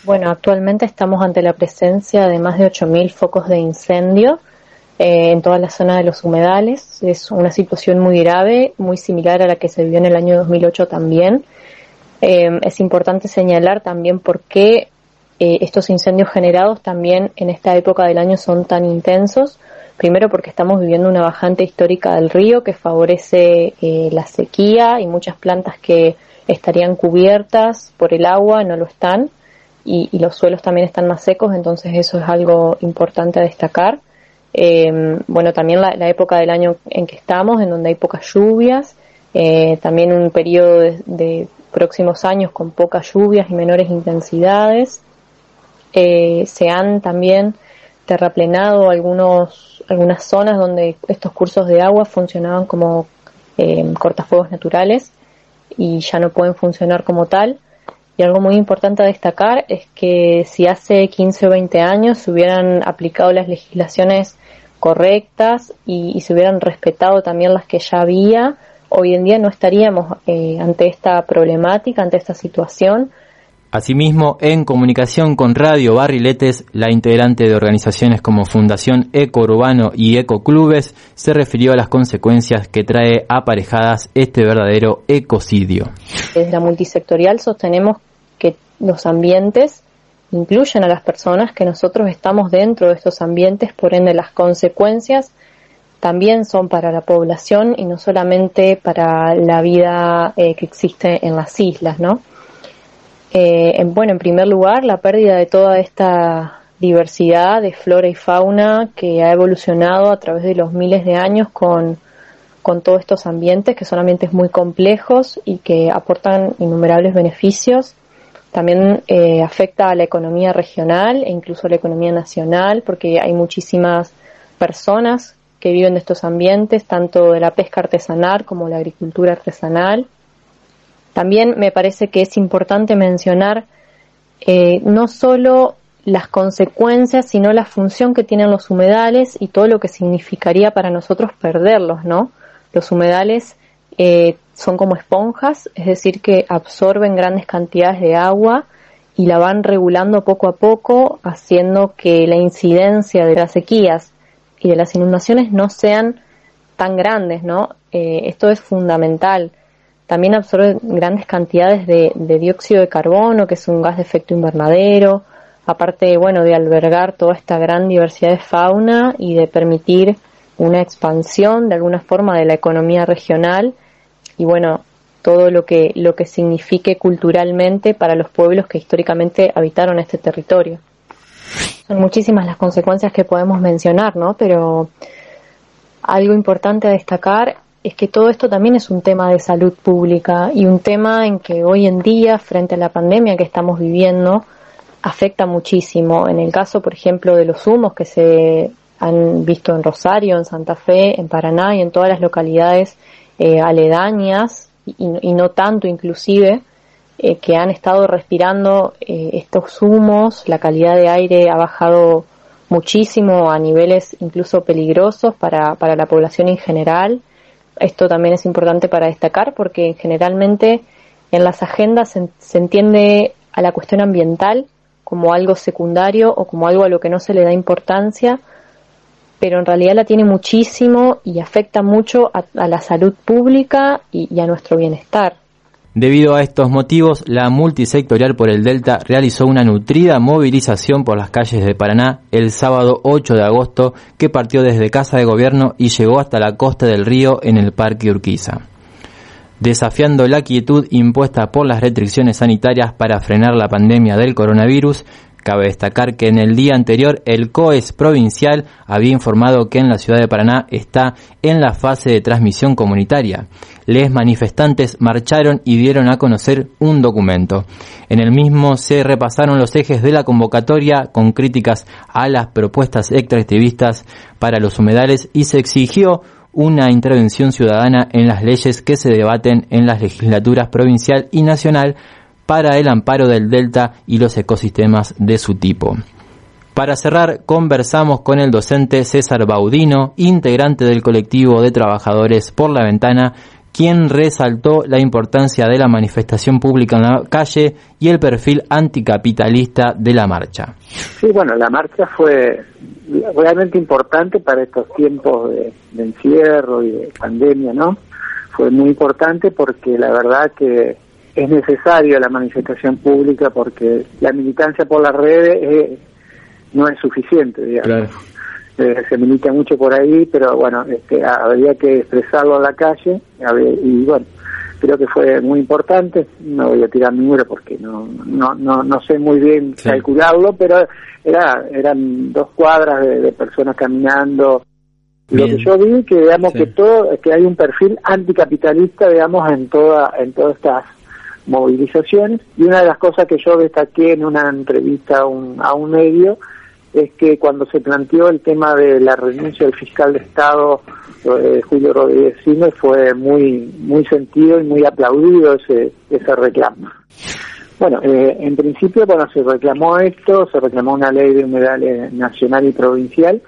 Bueno, actualmente estamos ante la presencia de más de 8.000 focos de incendio eh, en toda la zona de los humedales. Es una situación muy grave, muy similar a la que se vivió en el año 2008 también. Eh, es importante señalar también por qué eh, estos incendios generados también en esta época del año son tan intensos. Primero porque estamos viviendo una bajante histórica del río que favorece la sequía y muchas plantas que estarían cubiertas por el agua no lo están. y, los suelos también están más secos, entonces eso es algo importante a destacar. Eh, bueno, también la, época del año en que estamos, en donde hay pocas lluvias, eh, también un periodo de, próximos años con pocas lluvias y menores intensidades. Eh, se han también terraplenado algunos, algunas zonas donde estos cursos de agua funcionaban como cortafuegos naturales y ya no pueden funcionar como tal. Y algo muy importante a destacar es que si hace 15 o 20 años se hubieran aplicado las legislaciones correctas y, se hubieran respetado también las que ya había, hoy en día no estaríamos eh, ante esta problemática, ante esta situación, Asimismo, en comunicación con Radio Barriletes, la integrante de organizaciones como Fundación Eco Urbano y Eco Clubes se refirió a las consecuencias que trae aparejadas este verdadero ecocidio. Desde la multisectorial sostenemos que los ambientes incluyen a las personas, que nosotros estamos dentro de estos ambientes, por ende las consecuencias también son para la población y no solamente para la vida eh, que existe en las islas, ¿no? Eh, en, bueno, en primer lugar, la pérdida de toda esta diversidad de flora y fauna que ha evolucionado a través de los miles de años con, con todos estos ambientes, que son ambientes muy complejos y que aportan innumerables beneficios. También eh, afecta a la economía regional e incluso a la economía nacional, porque hay muchísimas personas que viven de estos ambientes, tanto de la pesca artesanal como la agricultura artesanal. También me parece que es importante mencionar eh, no solo las consecuencias, sino la función que tienen los humedales y todo lo que significaría para nosotros perderlos, ¿no? Los humedales eh, son como esponjas, es decir, que absorben grandes cantidades de agua y la van regulando poco a poco, haciendo que la incidencia de las sequías y de las inundaciones no sean tan grandes, ¿no? Eh, esto es fundamental. También absorbe grandes cantidades de, dióxido de carbono, que es un gas de efecto invernadero, aparte, bueno, de albergar toda esta gran diversidad de fauna y de permitir una expansión de alguna forma de la economía regional y bueno, todo lo que, lo que signifique culturalmente para los pueblos que históricamente habitaron este territorio. Son muchísimas las consecuencias que podemos mencionar, ¿no? Pero algo importante a destacar es que todo esto también es un tema de salud pública y un tema en que hoy en día, frente a la pandemia que estamos viviendo, afecta muchísimo. En el caso, por ejemplo, de los humos que se han visto en Rosario, en Santa Fe, en Paraná y en todas las localidades eh, aledañas y, no tanto inclusive, eh, que han estado respirando eh, estos humos, la calidad de aire ha bajado muchísimo a niveles incluso peligrosos para, para la población en general. Esto también es importante para destacar porque generalmente en las agendas se, entiende a la cuestión ambiental como algo secundario o como algo a lo que no se le da importancia, pero en realidad la tiene muchísimo y afecta mucho a, la salud pública y a nuestro bienestar. Debido a estos motivos, la multisectorial por el Delta realizó una nutrida movilización por las calles de Paraná el sábado 8 de agosto que partió desde Casa de Gobierno y llegó hasta la costa del río en el Parque Urquiza. Desafiando la quietud impuesta por las restricciones sanitarias para frenar la pandemia del coronavirus, Cabe destacar que en el día anterior el COES provincial había informado que en la ciudad de Paraná está en la fase de transmisión comunitaria. Les manifestantes marcharon y dieron a conocer un documento. En el mismo se repasaron los ejes de la convocatoria con críticas a las propuestas extractivistas para los humedales y se exigió una intervención ciudadana en las leyes que se debaten en las legislaturas provincial y nacional para el amparo del delta y los ecosistemas de su tipo. Para cerrar, conversamos con el docente César Baudino, integrante del colectivo de trabajadores por la ventana, quien resaltó la importancia de la manifestación pública en la calle y el perfil anticapitalista de la marcha. Sí, bueno, la marcha fue realmente importante para estos tiempos de, de encierro y de pandemia, ¿no? Fue muy importante porque la verdad que es necesaria la manifestación pública porque la militancia por las redes no es suficiente, digamos. Eh, se milita mucho por ahí, pero bueno, este, habría que expresarlo a la calle y bueno, creo que fue muy importante. No voy a tirar número porque no, no, no, no sé muy bien calcularlo, pero era, eran dos cuadras de, personas caminando. Lo que yo vi que digamos que todo que hay un perfil anticapitalista digamos en toda en todas estas movilizaciones y una de las cosas que yo destaqué en una entrevista a un, a un medio es que cuando se planteó el tema de la renuncia del fiscal de Estado eh, Julio Rodríguez Cine fue muy muy sentido y muy aplaudido ese ese reclamo. Bueno, eh, en principio cuando se reclamó esto, se reclamó una ley de humedales nacional y provincial.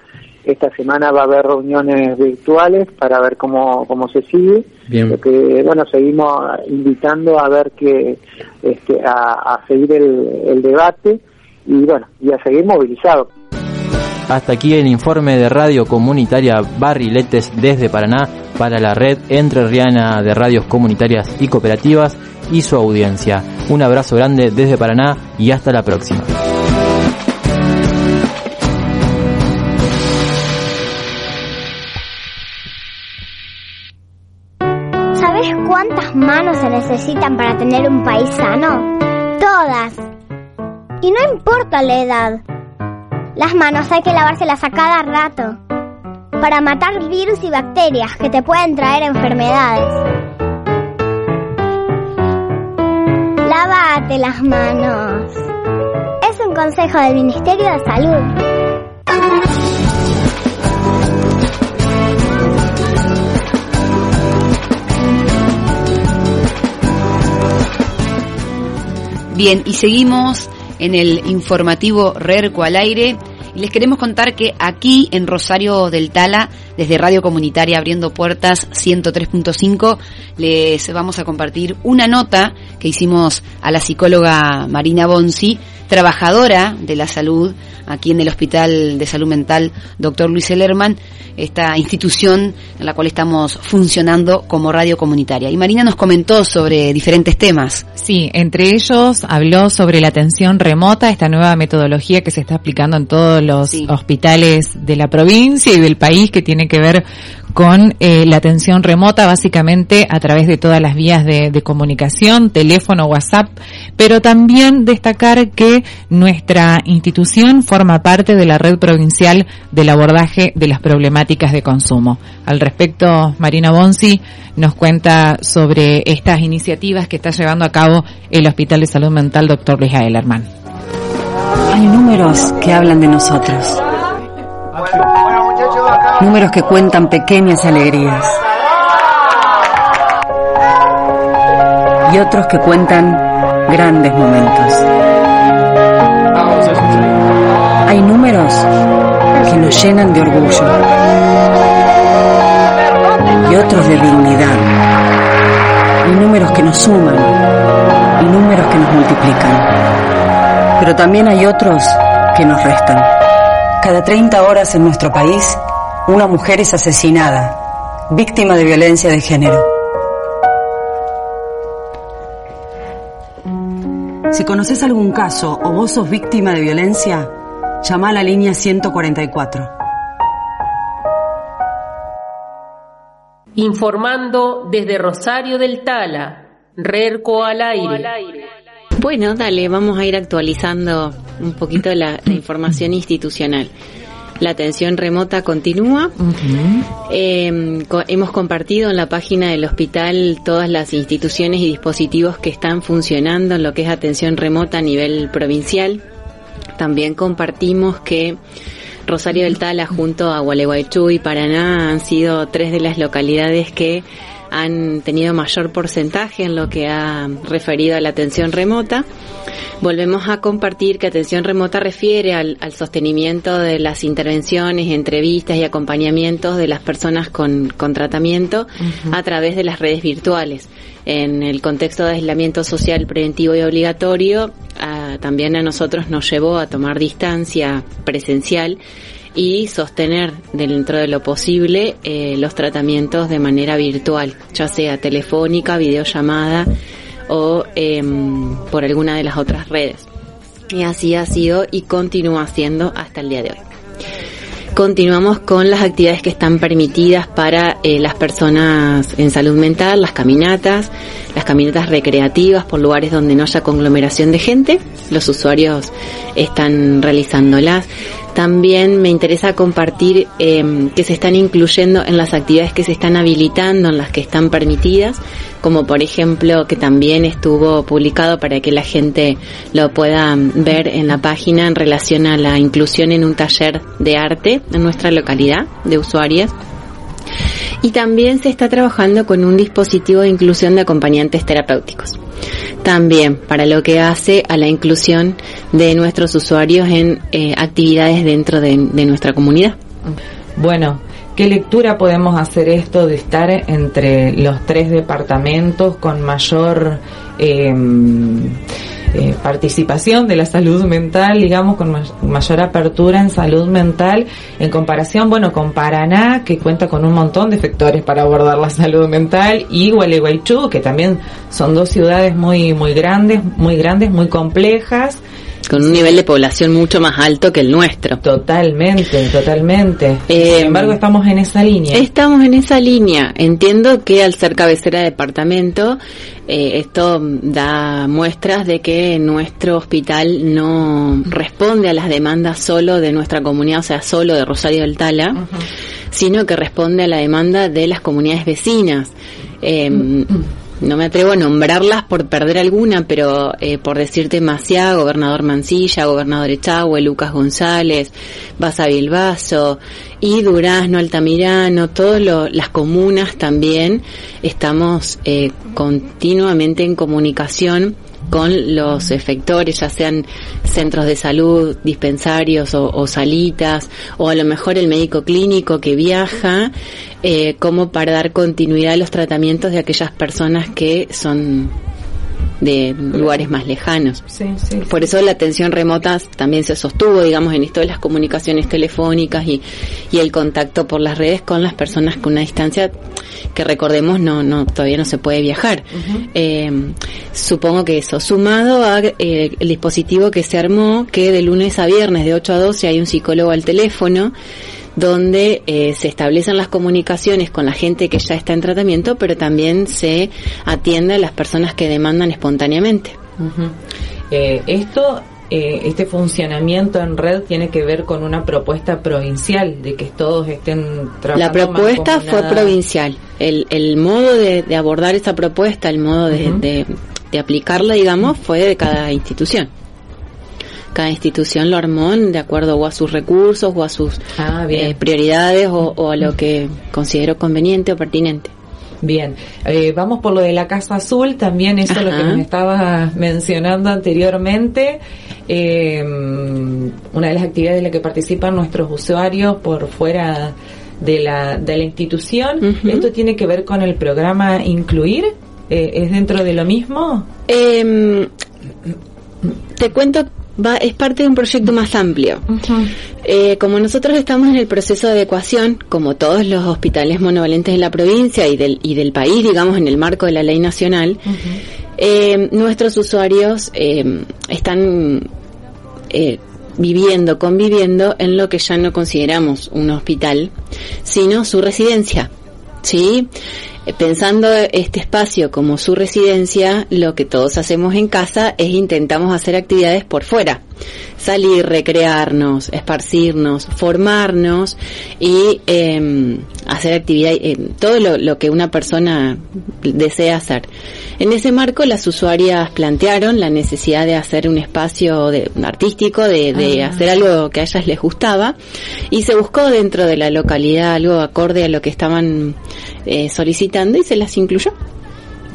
Esta semana va a haber reuniones virtuales para ver cómo, cómo se sigue. Bien. que, bueno, seguimos invitando a ver que, este, a, a seguir el, el debate y bueno, y a seguir movilizados. Hasta aquí el informe de Radio Comunitaria Barriletes desde Paraná para la red entrerriana de radios comunitarias y cooperativas y su audiencia. Un abrazo grande desde Paraná y hasta la próxima. Manos se necesitan para tener un país sano? Todas. Y no importa la edad. Las manos hay que lavárselas a cada rato para matar virus y bacterias que te pueden traer enfermedades. Lávate las manos. Es un consejo del Ministerio de Salud. Bien, y seguimos en el informativo RERCO al aire. Y les queremos contar que aquí en Rosario del Tala, desde Radio Comunitaria Abriendo Puertas 103.5, les vamos a compartir una nota que hicimos a la psicóloga Marina Bonzi, trabajadora de la salud aquí en el Hospital de Salud Mental Dr. Luis Ellerman, esta institución en la cual estamos funcionando como radio comunitaria. Y Marina nos comentó sobre diferentes temas. Sí, entre ellos habló sobre la atención remota, esta nueva metodología que se está aplicando en todos los hospitales de la provincia y del país que tiene que ver con eh, la atención remota, básicamente a través de todas las vías de, comunicación, teléfono, WhatsApp, pero también destacar que nuestra institución forma parte de la red provincial del abordaje de las problemáticas de consumo. Al respecto, Marina Bonzi nos cuenta sobre estas iniciativas que está llevando a cabo el Hospital de Salud Mental Dr. Luis Ellerman. Hay números que hablan de nosotros números que cuentan pequeñas alegrías y otros que cuentan grandes momentos. Hay números que nos llenan de orgullo y otros de dignidad. Hay números que nos suman y números que nos multiplican. Pero también hay otros que nos restan. Cada 30 horas en nuestro país una mujer es asesinada, víctima de violencia de género. Si conoces algún caso o vos sos víctima de violencia, llama a la línea 144. Informando desde Rosario del Tala, Rerco al aire. Bueno, dale, vamos a ir actualizando un poquito la, la información institucional. La atención remota continúa. Em, hemos compartido en la página del hospital todas las instituciones y dispositivos que están funcionando en lo que es atención remota a nivel provincial. También compartimos que Rosario del Tala junto a Gualeguaychú y Paraná han sido tres de las localidades que han tenido mayor porcentaje en lo que ha referido a la atención remota. Volvemos a compartir que atención remota refiere al, sostenimiento de las intervenciones, entrevistas y acompañamientos de las personas con, tratamiento a través de las redes virtuales. En el contexto de aislamiento social preventivo y obligatorio, también a nosotros nos llevó a tomar distancia presencial y sostener dentro de lo posible eh, los tratamientos de manera virtual, ya sea telefónica, videollamada o em, por alguna de las otras redes. Y así ha sido y continúa siendo hasta el día de hoy. continuamos con las actividades que están permitidas para eh, las personas en salud mental, las caminatas, las caminatas recreativas por lugares donde no haya conglomeración de gente. Los usuarios están realizándolas. También me interesa compartir eh, que se están incluyendo en las actividades que se están habilitando, en las que están permitidas, como por ejemplo que también estuvo publicado para que la gente lo pueda ver en la página en relación a la inclusión en un taller de arte en nuestra localidad de usuarias. Y también se está trabajando con un dispositivo de inclusión de acompañantes terapéuticos también para lo que hace a la inclusión de nuestros usuarios en eh, actividades dentro de, nuestra comunidad. Bueno, ¿qué lectura podemos hacer esto de estar entre los tres departamentos con mayor... Eh, eh, participación de la salud mental, digamos, con mayor apertura en salud mental, en comparación, bueno, con Paraná, que cuenta con un montón de factores para abordar la salud mental, y Gualeguaychú, que también son dos ciudades muy, muy grandes, muy grandes, muy complejas, con un nivel de población mucho más alto que el nuestro. Totalmente, totalmente. Eh, Sin embargo, estamos en esa línea. Estamos en esa línea. Entiendo que al ser cabecera de departamento, eh, esto da muestras de que nuestro hospital no responde a las demandas solo de nuestra comunidad, o sea, solo de Rosario del Tala, sino que responde a la demanda de las comunidades vecinas. Eh, no me atrevo a nombrarlas por perder alguna, pero eh, por decirte Maciá, Gobernador Mancilla, Gobernador Echagüe, Lucas González, Baza Bilbaso y Durazno, Altamirano, todas las comunas también estamos eh, continuamente en comunicación con los efectores, ya sean centros de salud, dispensarios o, salitas, o a lo mejor el médico clínico que viaja, eh, como para dar continuidad a los tratamientos de aquellas personas que son de lugares más lejanos. Por eso la atención remota también se sostuvo, digamos, en esto de las comunicaciones telefónicas y, y el contacto por las redes con las personas con una distancia que recordemos no, no todavía no se puede viajar. Eh, supongo que eso, sumado a eh, el dispositivo que se armó, que de lunes a viernes de 8 a 12 hay un psicólogo al teléfono, donde eh, se establecen las comunicaciones con la gente que ya está en tratamiento, pero también se atiende a las personas que demandan espontáneamente. eh, esto eh, este funcionamiento en red tiene que ver con una propuesta provincial de que todos estén trabajando. La propuesta fue provincial. El, el modo de, abordar esa propuesta, el modo de, de, aplicarla, digamos, fue de cada institución cada institución lo armó de acuerdo o a sus recursos o a sus ah, eh, prioridades o, a lo que considero conveniente o pertinente. Bien, eh, vamos por lo de la Casa Azul, también eso es lo que me estaba mencionando anteriormente. Eh, una de las actividades en las que participan nuestros usuarios por fuera de la, de la institución. ¿Esto tiene que ver con el programa Incluir? Eh, ¿Es dentro de lo mismo? Em, te cuento va, es parte de un proyecto más amplio. Eh, como nosotros estamos en el proceso de adecuación, como todos los hospitales monovalentes de la provincia y del, y del país, digamos, en el marco de la ley nacional, eh, nuestros usuarios eh, están viviendo, conviviendo en lo que ya no consideramos un hospital, sino su residencia. ¿Sí? Pensando este espacio como su residencia, lo que todos hacemos en casa es intentamos hacer actividades por fuera salir, recrearnos, esparcirnos, formarnos y eh, hacer actividad, eh, todo lo, lo, que una persona desea hacer. En ese marco, las usuarias plantearon la necesidad de hacer un espacio de, artístico, de, de ah. hacer algo que a ellas les gustaba y se buscó dentro de la localidad algo acorde a lo que estaban eh, solicitando y se las incluyó.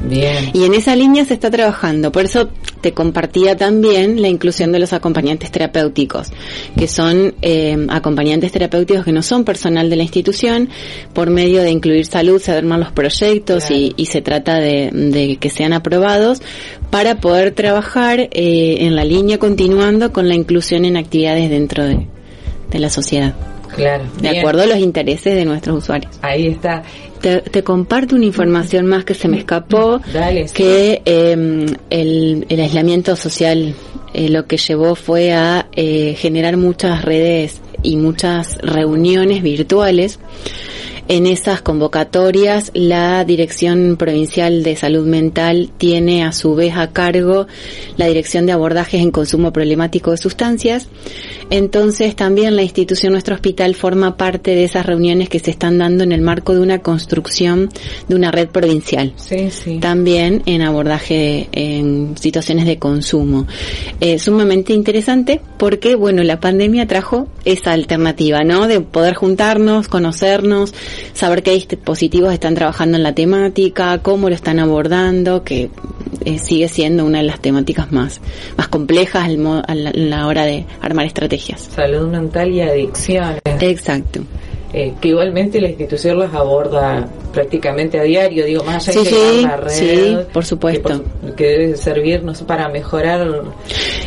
Y en esa línea se está trabajando. Por eso te compartía también la inclusión de los acompañantes terapéuticos, que son eh, acompañantes terapéuticos que no son personal de la institución, por medio de incluir salud se arman los proyectos y, se trata de, que sean aprobados para poder trabajar eh, en la línea continuando con la inclusión en actividades dentro de, de la sociedad. Claro. De acuerdo a los intereses de nuestros usuarios. Ahí está. Te, comparto una información más que se me escapó, que em, el, aislamiento social eh, lo que llevó fue a eh, generar muchas redes y muchas reuniones virtuales. En esas convocatorias, la Dirección Provincial de Salud Mental tiene a su vez a cargo la Dirección de Abordajes en Consumo Problemático de Sustancias. Entonces, también la institución Nuestro Hospital forma parte de esas reuniones que se están dando en el marco de una construcción de una red provincial. Sí, sí. También en abordaje en situaciones de consumo. Eh, sumamente interesante porque, bueno, la pandemia trajo esa alternativa, ¿no? De poder juntarnos, conocernos, saber qué dispositivos están trabajando en la temática, cómo lo están abordando, que eh, sigue siendo una de las temáticas más, más complejas al mo- a la, a la hora de armar estrategias. Salud mental y adicciones. Exacto. Eh, que igualmente la institución las aborda prácticamente a diario, digo, más allá Sí, de la red. sí, por Que, supuesto. por- que debe servirnos para mejorar.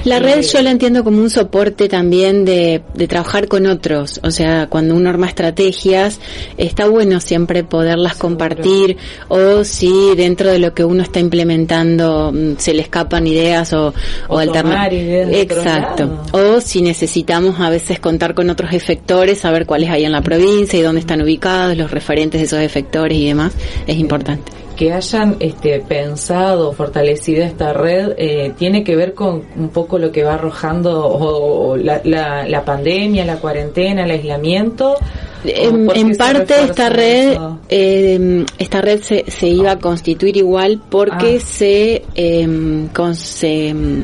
La eh, red yo la entiendo como un soporte también de, de trabajar con otros. O sea, cuando uno arma estrategias, está bueno siempre poderlas compartir o si dentro de lo que uno está implementando mm, se le escapan ideas o, O alterna- tomar ideas de otro Exacto. O si necesitamos a veces contar con otros efectores, saber cuáles hay en la provincia y dónde están ubicados, los referentes de esos efectores y demás, es importante. que hayan este, pensado, fortalecido esta red, eh, tiene que ver con un poco lo que va arrojando o, o la, la, la pandemia, la cuarentena, el aislamiento. En, ¿O por qué en se parte refuerza esta red eh, esta red se, se iba a constituir igual porque Ah. se, eh, con- se mm,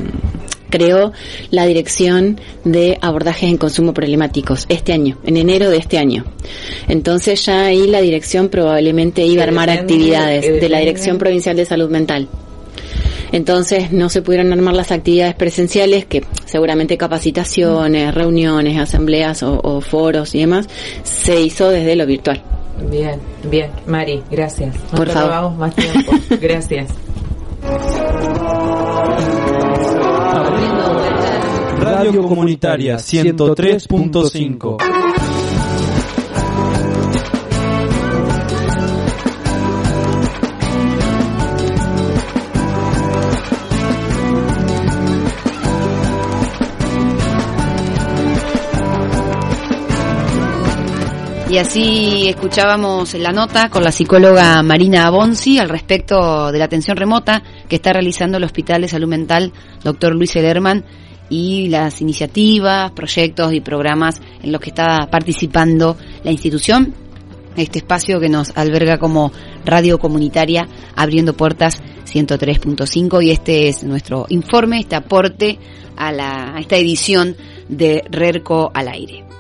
creó la dirección de abordajes en consumo problemáticos este año, en enero de este año. Entonces ya ahí la dirección probablemente iba a armar actividades de la Dirección Provincial de Salud Mental. Entonces no se pudieron armar las actividades presenciales, que seguramente capacitaciones, reuniones, asambleas o, o foros y demás, se hizo desde lo virtual. Bien, bien. Mari, gracias. Por favor. robamos más tiempo. Gracias. Radio Comunitaria 103.5. Y así escuchábamos la nota con la psicóloga Marina Abonzi al respecto de la atención remota que está realizando el Hospital de Salud Mental Dr. Luis Ederman y las iniciativas, proyectos y programas en los que está participando la institución. Este espacio que nos alberga como radio comunitaria abriendo puertas 103.5 y este es nuestro informe, este aporte a, la, a esta edición de RERCO al aire.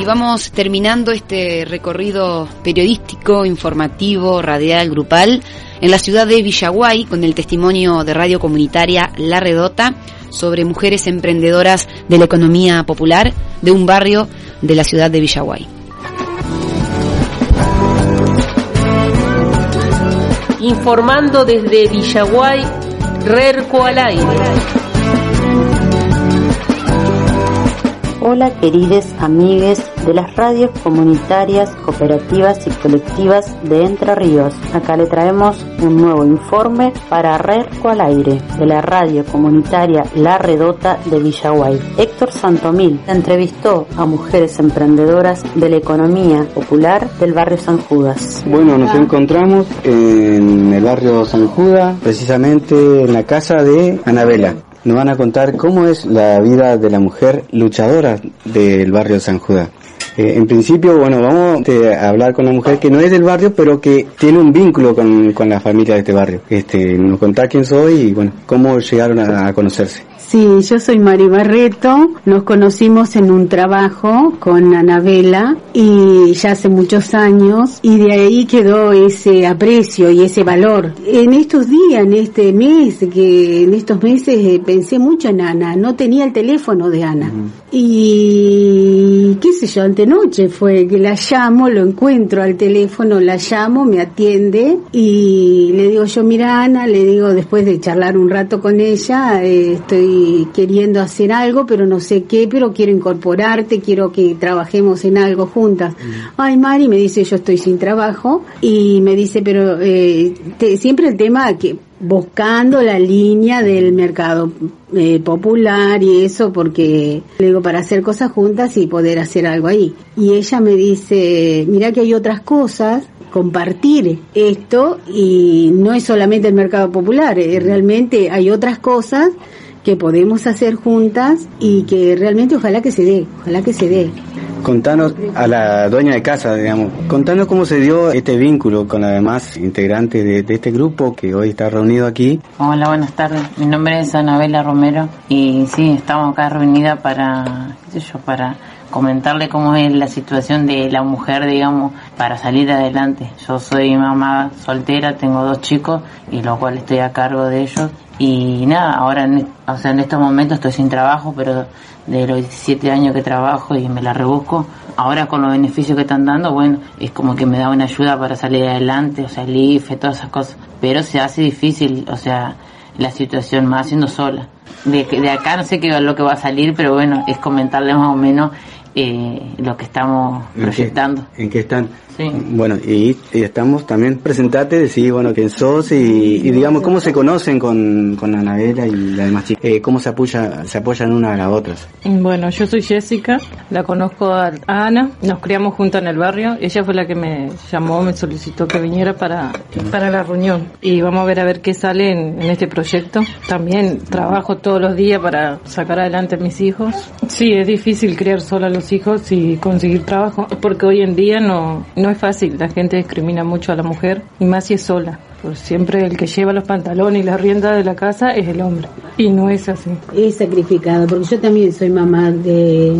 Y vamos terminando este recorrido periodístico, informativo, radial, grupal en la ciudad de Villaguay con el testimonio de radio comunitaria La Redota sobre mujeres emprendedoras de la economía popular de un barrio de la ciudad de Villaguay. Informando desde Villaguay, Rerco al aire. Hola queridos amigues de las radios comunitarias, cooperativas y colectivas de Entre Ríos. Acá le traemos un nuevo informe para Rerco al aire de la radio comunitaria La Redota de Villaguay. Héctor Santomil entrevistó a mujeres emprendedoras de la economía popular del barrio San Judas. Bueno, nos encontramos en el barrio San Judas, precisamente en la casa de Anabela. Nos van a contar cómo es la vida de la mujer luchadora del barrio San Judas. Eh, en principio, bueno, vamos eh, a hablar con una mujer que no es del barrio, pero que tiene un vínculo con, con la familia de este barrio. Este, nos contá quién soy y, bueno, cómo llegaron a conocerse. Sí, yo soy Mari Barreto. Nos conocimos en un trabajo con Anabela y ya hace muchos años y de ahí quedó ese aprecio y ese valor. En estos días, en este mes, que en estos meses eh, pensé mucho en Ana. No tenía el teléfono de Ana. Y qué sé yo, antenoche fue que la llamo, lo encuentro al teléfono, la llamo, me atiende y le digo yo, mira Ana, le digo después de charlar un rato con ella, eh, estoy queriendo hacer algo, pero no sé qué, pero quiero incorporarte, quiero que trabajemos en algo juntas. Ay, Mari me dice, yo estoy sin trabajo y me dice, pero eh, te- siempre el tema que buscando la línea del mercado eh, popular y eso porque le digo para hacer cosas juntas y poder hacer algo ahí. Y ella me dice mira que hay otras cosas compartir esto y no es solamente el mercado popular eh, realmente hay otras cosas que podemos hacer juntas y que realmente ojalá que se dé ojalá que se dé Contanos a la dueña de casa, digamos, contanos cómo se dio este vínculo con las demás integrantes de, de este grupo que hoy está reunido aquí. Hola, buenas tardes. Mi nombre es Anabela Romero y sí, estamos acá reunidas para, qué sé yo, para comentarle cómo es la situación de la mujer, digamos, para salir adelante. Yo soy mamá soltera, tengo dos chicos y lo cual estoy a cargo de ellos. Y nada, ahora en, o sea, en estos momentos estoy sin trabajo, pero de los 17 años que trabajo y me la rebusco. Ahora con los beneficios que están dando, bueno, es como que me da una ayuda para salir adelante, o sea, el IFE, todas esas cosas. Pero se hace difícil, o sea, la situación más siendo sola. De, de acá no sé qué lo que va a salir, pero bueno, es comentarles más o menos eh, lo que estamos ¿En qué- proyectando. ¿En qué están? Sí. Bueno, y, y estamos también, presentate, decir, bueno, quién sos y, y digamos, cómo se conocen con, con Anabela y las demás chicas, Eh, cómo se, apoya, se apoyan una a las otras. Bueno, yo soy Jessica, la conozco a a Ana, nos criamos juntas en el barrio, ella fue la que me llamó, me solicitó que viniera para, para la reunión y vamos a ver a ver qué sale en, en este proyecto. También trabajo todos los días para sacar adelante a mis hijos. Sí, es difícil criar sola a los hijos y conseguir trabajo, porque hoy en día no, no es fácil, la gente discrimina mucho a la mujer y más si es sola. Pues siempre el que lleva los pantalones y la rienda de la casa es el hombre. Y no es así. es sacrificado porque yo también soy mamá de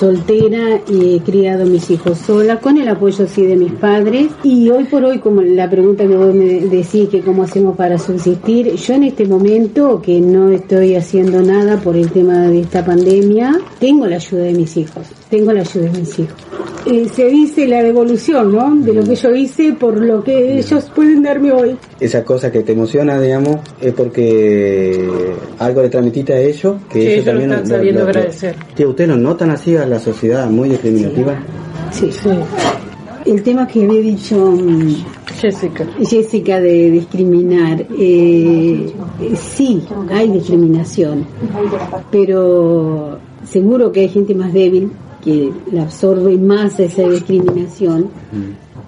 soltera y he criado mis hijos sola con el apoyo sí de mis padres y hoy por hoy como la pregunta que vos me decís que cómo hacemos para subsistir yo en este momento que no estoy haciendo nada por el tema de esta pandemia tengo la ayuda de mis hijos tengo la ayuda de mis hijos Eh, se dice la devolución ¿no? de lo que yo hice por lo que ellos pueden darme hoy Esa cosa que te emociona, digamos, es porque algo le transmitiste a ellos, que Sí, ellos ellos lo también están sabiendo agradecer. Tío, ¿ustedes lo notan así a la sociedad muy discriminativa? Sí, El tema que había dicho mm, Jessica. Jessica de discriminar, eh, eh, sí, hay discriminación, pero seguro que hay gente más débil que la absorbe más esa discriminación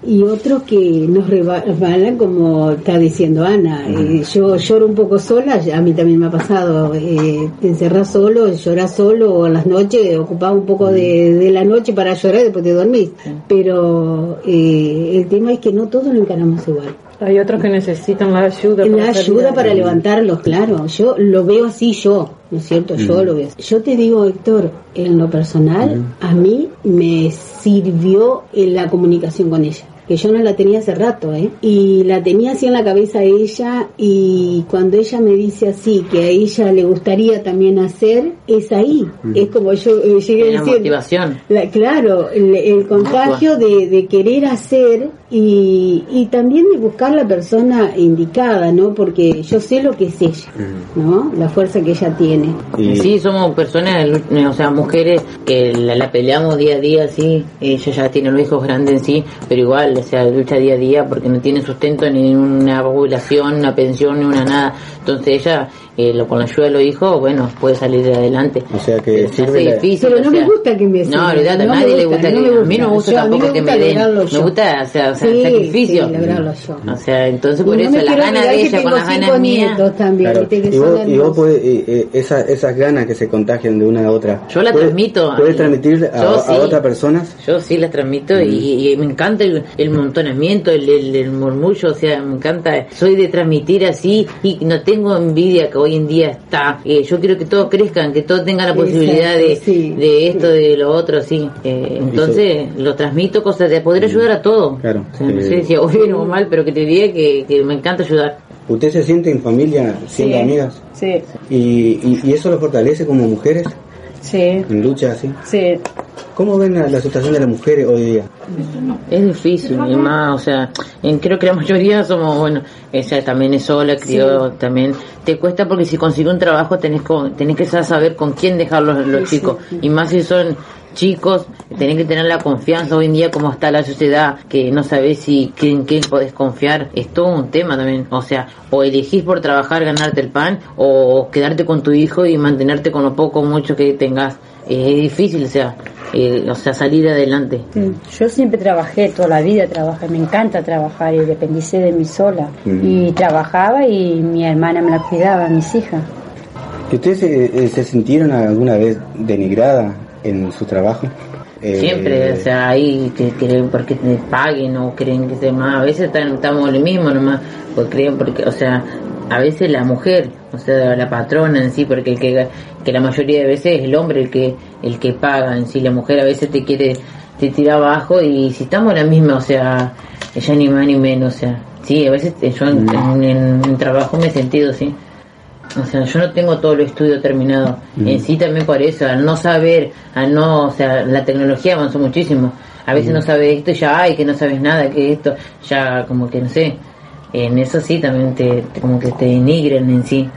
y otros que nos resbalan como está diciendo Ana. Eh, yo lloro un poco sola, a mí también me ha pasado, eh, te encerrás solo, llorás solo o a las noches, ocupás un poco de, de la noche para llorar y después te dormís. Pero eh, el tema es que no todos lo encaramos igual. Hay otros que necesitan la ayuda. La para ayuda para levantarlos, claro. Yo lo veo así yo, ¿no es cierto? Yo lo veo. Yo te digo, Héctor, en lo personal, a mí me sirvió en la comunicación con ella. Que yo no la tenía hace rato, ¿eh? Y la tenía así en la cabeza ella y cuando ella me dice así que a ella le gustaría también hacer, es ahí. Es como yo eh, llegué La diciendo. motivación. La- claro, el, el contagio de, de querer hacer y, y también de buscar la persona indicada, ¿no? Porque yo sé lo que es ella, ¿no? La fuerza que ella tiene. Sí, somos personas, o sea, mujeres que la, la peleamos día a día, sí. Ella ya tiene los hijos grandes en sí, pero igual, o sea, lucha día a día porque no tiene sustento ni una jubilación, una pensión, ni una nada. Entonces ella, eh, lo, con la ayuda de los hijos, bueno, puede salir de adelante. O sea que se hace difícil. Pero o no me gusta que me No, a no me nadie le gusta, que, me a mí no me gusta a tampoco me que me den. Me gusta, o sea, o sea, Sí, sacrificio. sí, lograrlo yo. O sea, entonces por eso la gana de ella con las ganas mías. Y vos, y vos podés, eh, eh, esa- esas ganas que se contagian de una a otra. Yo la ¿puede- transmito. ¿Puedes transmitir a, a sí. otras personas? Yo sí las transmito y, y me encanta el, el montonamiento, el, el, el murmullo, o sea, me encanta. Soy de transmitir así y no tengo envidia que hoy en día está. Eh, yo quiero que todos crezcan, que todos tengan la posibilidad de, de esto, de lo otro, sí. Eh, entonces lo transmito, cosas de poder ayudar a todos. Claro. O sea, no sé si hoy o mal, pero que te diga que, que me encanta ayudar. ¿Usted se siente en familia, siendo Sí. amigas? Sí, ¿Y, y, y eso lo fortalece como mujeres sí, en lucha así? sí. ¿Cómo ven la, la situación de las mujeres hoy día? Es difícil, y más, o sea, en- creo que la mayoría somos, bueno, ella también es sola, crió, también. Te cuesta porque si consigues un trabajo tenés, con, tenés que saber con quién dejar los, los chicos, y más si son chicos, tenés que tener la confianza hoy en día como está la sociedad, que no sabés si en quién podés confiar, es todo un tema también, o sea, o elegís por trabajar ganarte el pan, o quedarte con tu hijo y mantenerte con lo poco o mucho que tengas, es difícil, o sea, eh, o sea, salir adelante. Yo siempre trabajé, toda la vida trabajé, me encanta trabajar y dependicé de mí sola. Mm. Y trabajaba y mi hermana me la cuidaba, mis hijas. ¿Y ¿Ustedes se, eh, se sintieron alguna vez denigrada en su trabajo? Eh, Siempre, o sea, ahí que creen porque te paguen o creen que se más. A veces están- estamos lo mismo nomás, pues creen porque, o sea, a veces la mujer, o sea, la patrona en sí, porque el que, que la mayoría de veces es el hombre el que el que paga en sí. La mujer a veces te quiere, te tira abajo y si estamos la misma, o sea, ella ni más ni menos, o sea, sí, a veces yo en, en, en- trabajo me he sentido, sí. O sea, yo no tengo todo el estudio terminado. Mm. En sí también por eso, al no saber, al no, o sea, la tecnología avanzó muchísimo. A veces no sabes esto y ya, ay, que no sabes nada, que esto, ya como que no sé. En eso sí también te, te- como que te denigren en sí.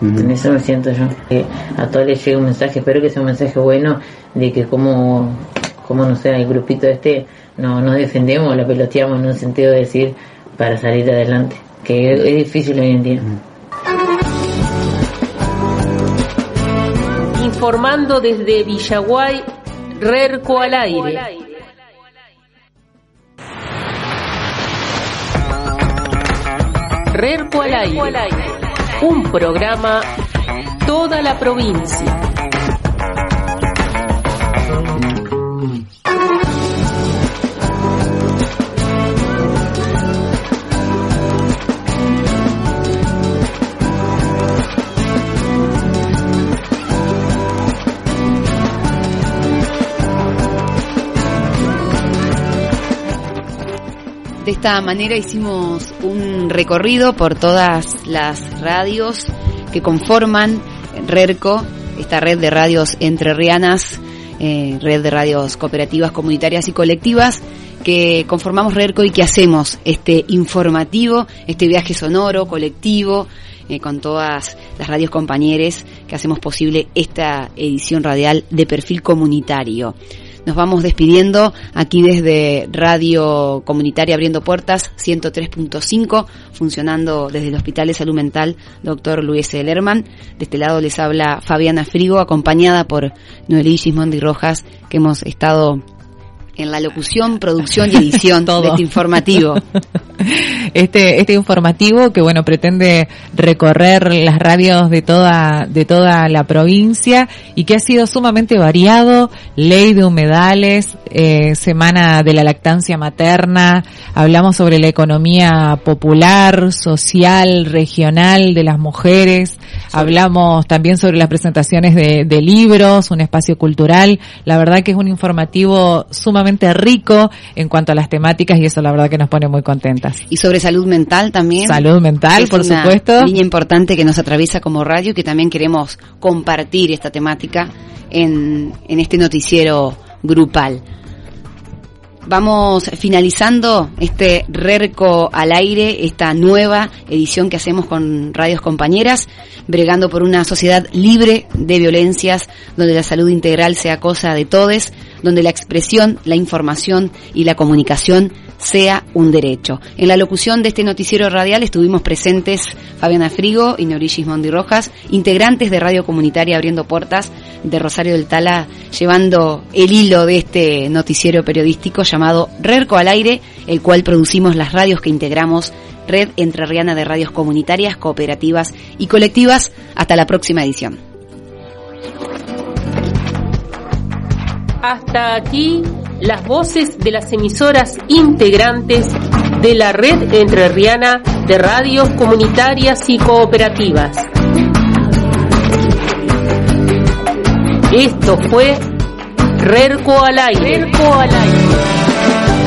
En eso me siento yo. Que a todos les llega un mensaje, espero que sea un mensaje bueno de que como, como no sé, el grupito este no nos defendemos, la peloteamos en un sentido de decir para salir adelante. Que es, es difícil hoy en día. Informando desde Villaguay, Rerco al aire. Rerco al aire. Un programa toda la provincia. De esta manera hicimos un recorrido por todas las radios que conforman RERCO, esta red de radios entrerrianas, eh, red de radios cooperativas, comunitarias y colectivas, que conformamos RERCO y que hacemos este informativo, este viaje sonoro, colectivo, eh, con todas las radios compañeras que hacemos posible esta edición radial de perfil comunitario. Nos vamos despidiendo aquí desde Radio Comunitaria Abriendo Puertas 103.5, funcionando desde el Hospital de Salud Mental Dr. Luis Lerman. De este lado les habla Fabiana Frigo, acompañada por Noelí Gismondi Rojas, que hemos estado en la locución, producción y edición Todo. de este informativo. este este informativo que bueno pretende recorrer las radios de toda de toda la provincia y que ha sido sumamente variado ley de humedales eh, semana de la lactancia materna hablamos sobre la economía popular social regional de las mujeres hablamos también sobre las presentaciones de, de libros un espacio cultural la verdad que es un informativo sumamente rico en cuanto a las temáticas y eso la verdad que nos pone muy contentas Y sobre salud mental también. Salud mental, Es por una supuesto. Línea importante que nos atraviesa como radio y que también queremos compartir esta temática en, en este noticiero grupal. Vamos finalizando este RERCO al aire, esta nueva edición que hacemos con radios compañeras, bregando por una sociedad libre de violencias, donde la salud integral sea cosa de todes, donde la expresión, la información y la comunicación sea un derecho. En la locución de este noticiero radial estuvimos presentes Fabiana Frigo y Neurigis Mondi Rojas, integrantes de Radio Comunitaria Abriendo Puertas de Rosario del Tala, llevando el hilo de este noticiero periodístico llamado RERCO al aire, el cual producimos las radios que integramos, Red Entrerriana de Radios Comunitarias, Cooperativas y Colectivas. Hasta la próxima edición. Hasta aquí las voces de las emisoras integrantes de la red entrerriana de radios comunitarias y cooperativas. Esto fue Rerco al aire. Rerco al aire.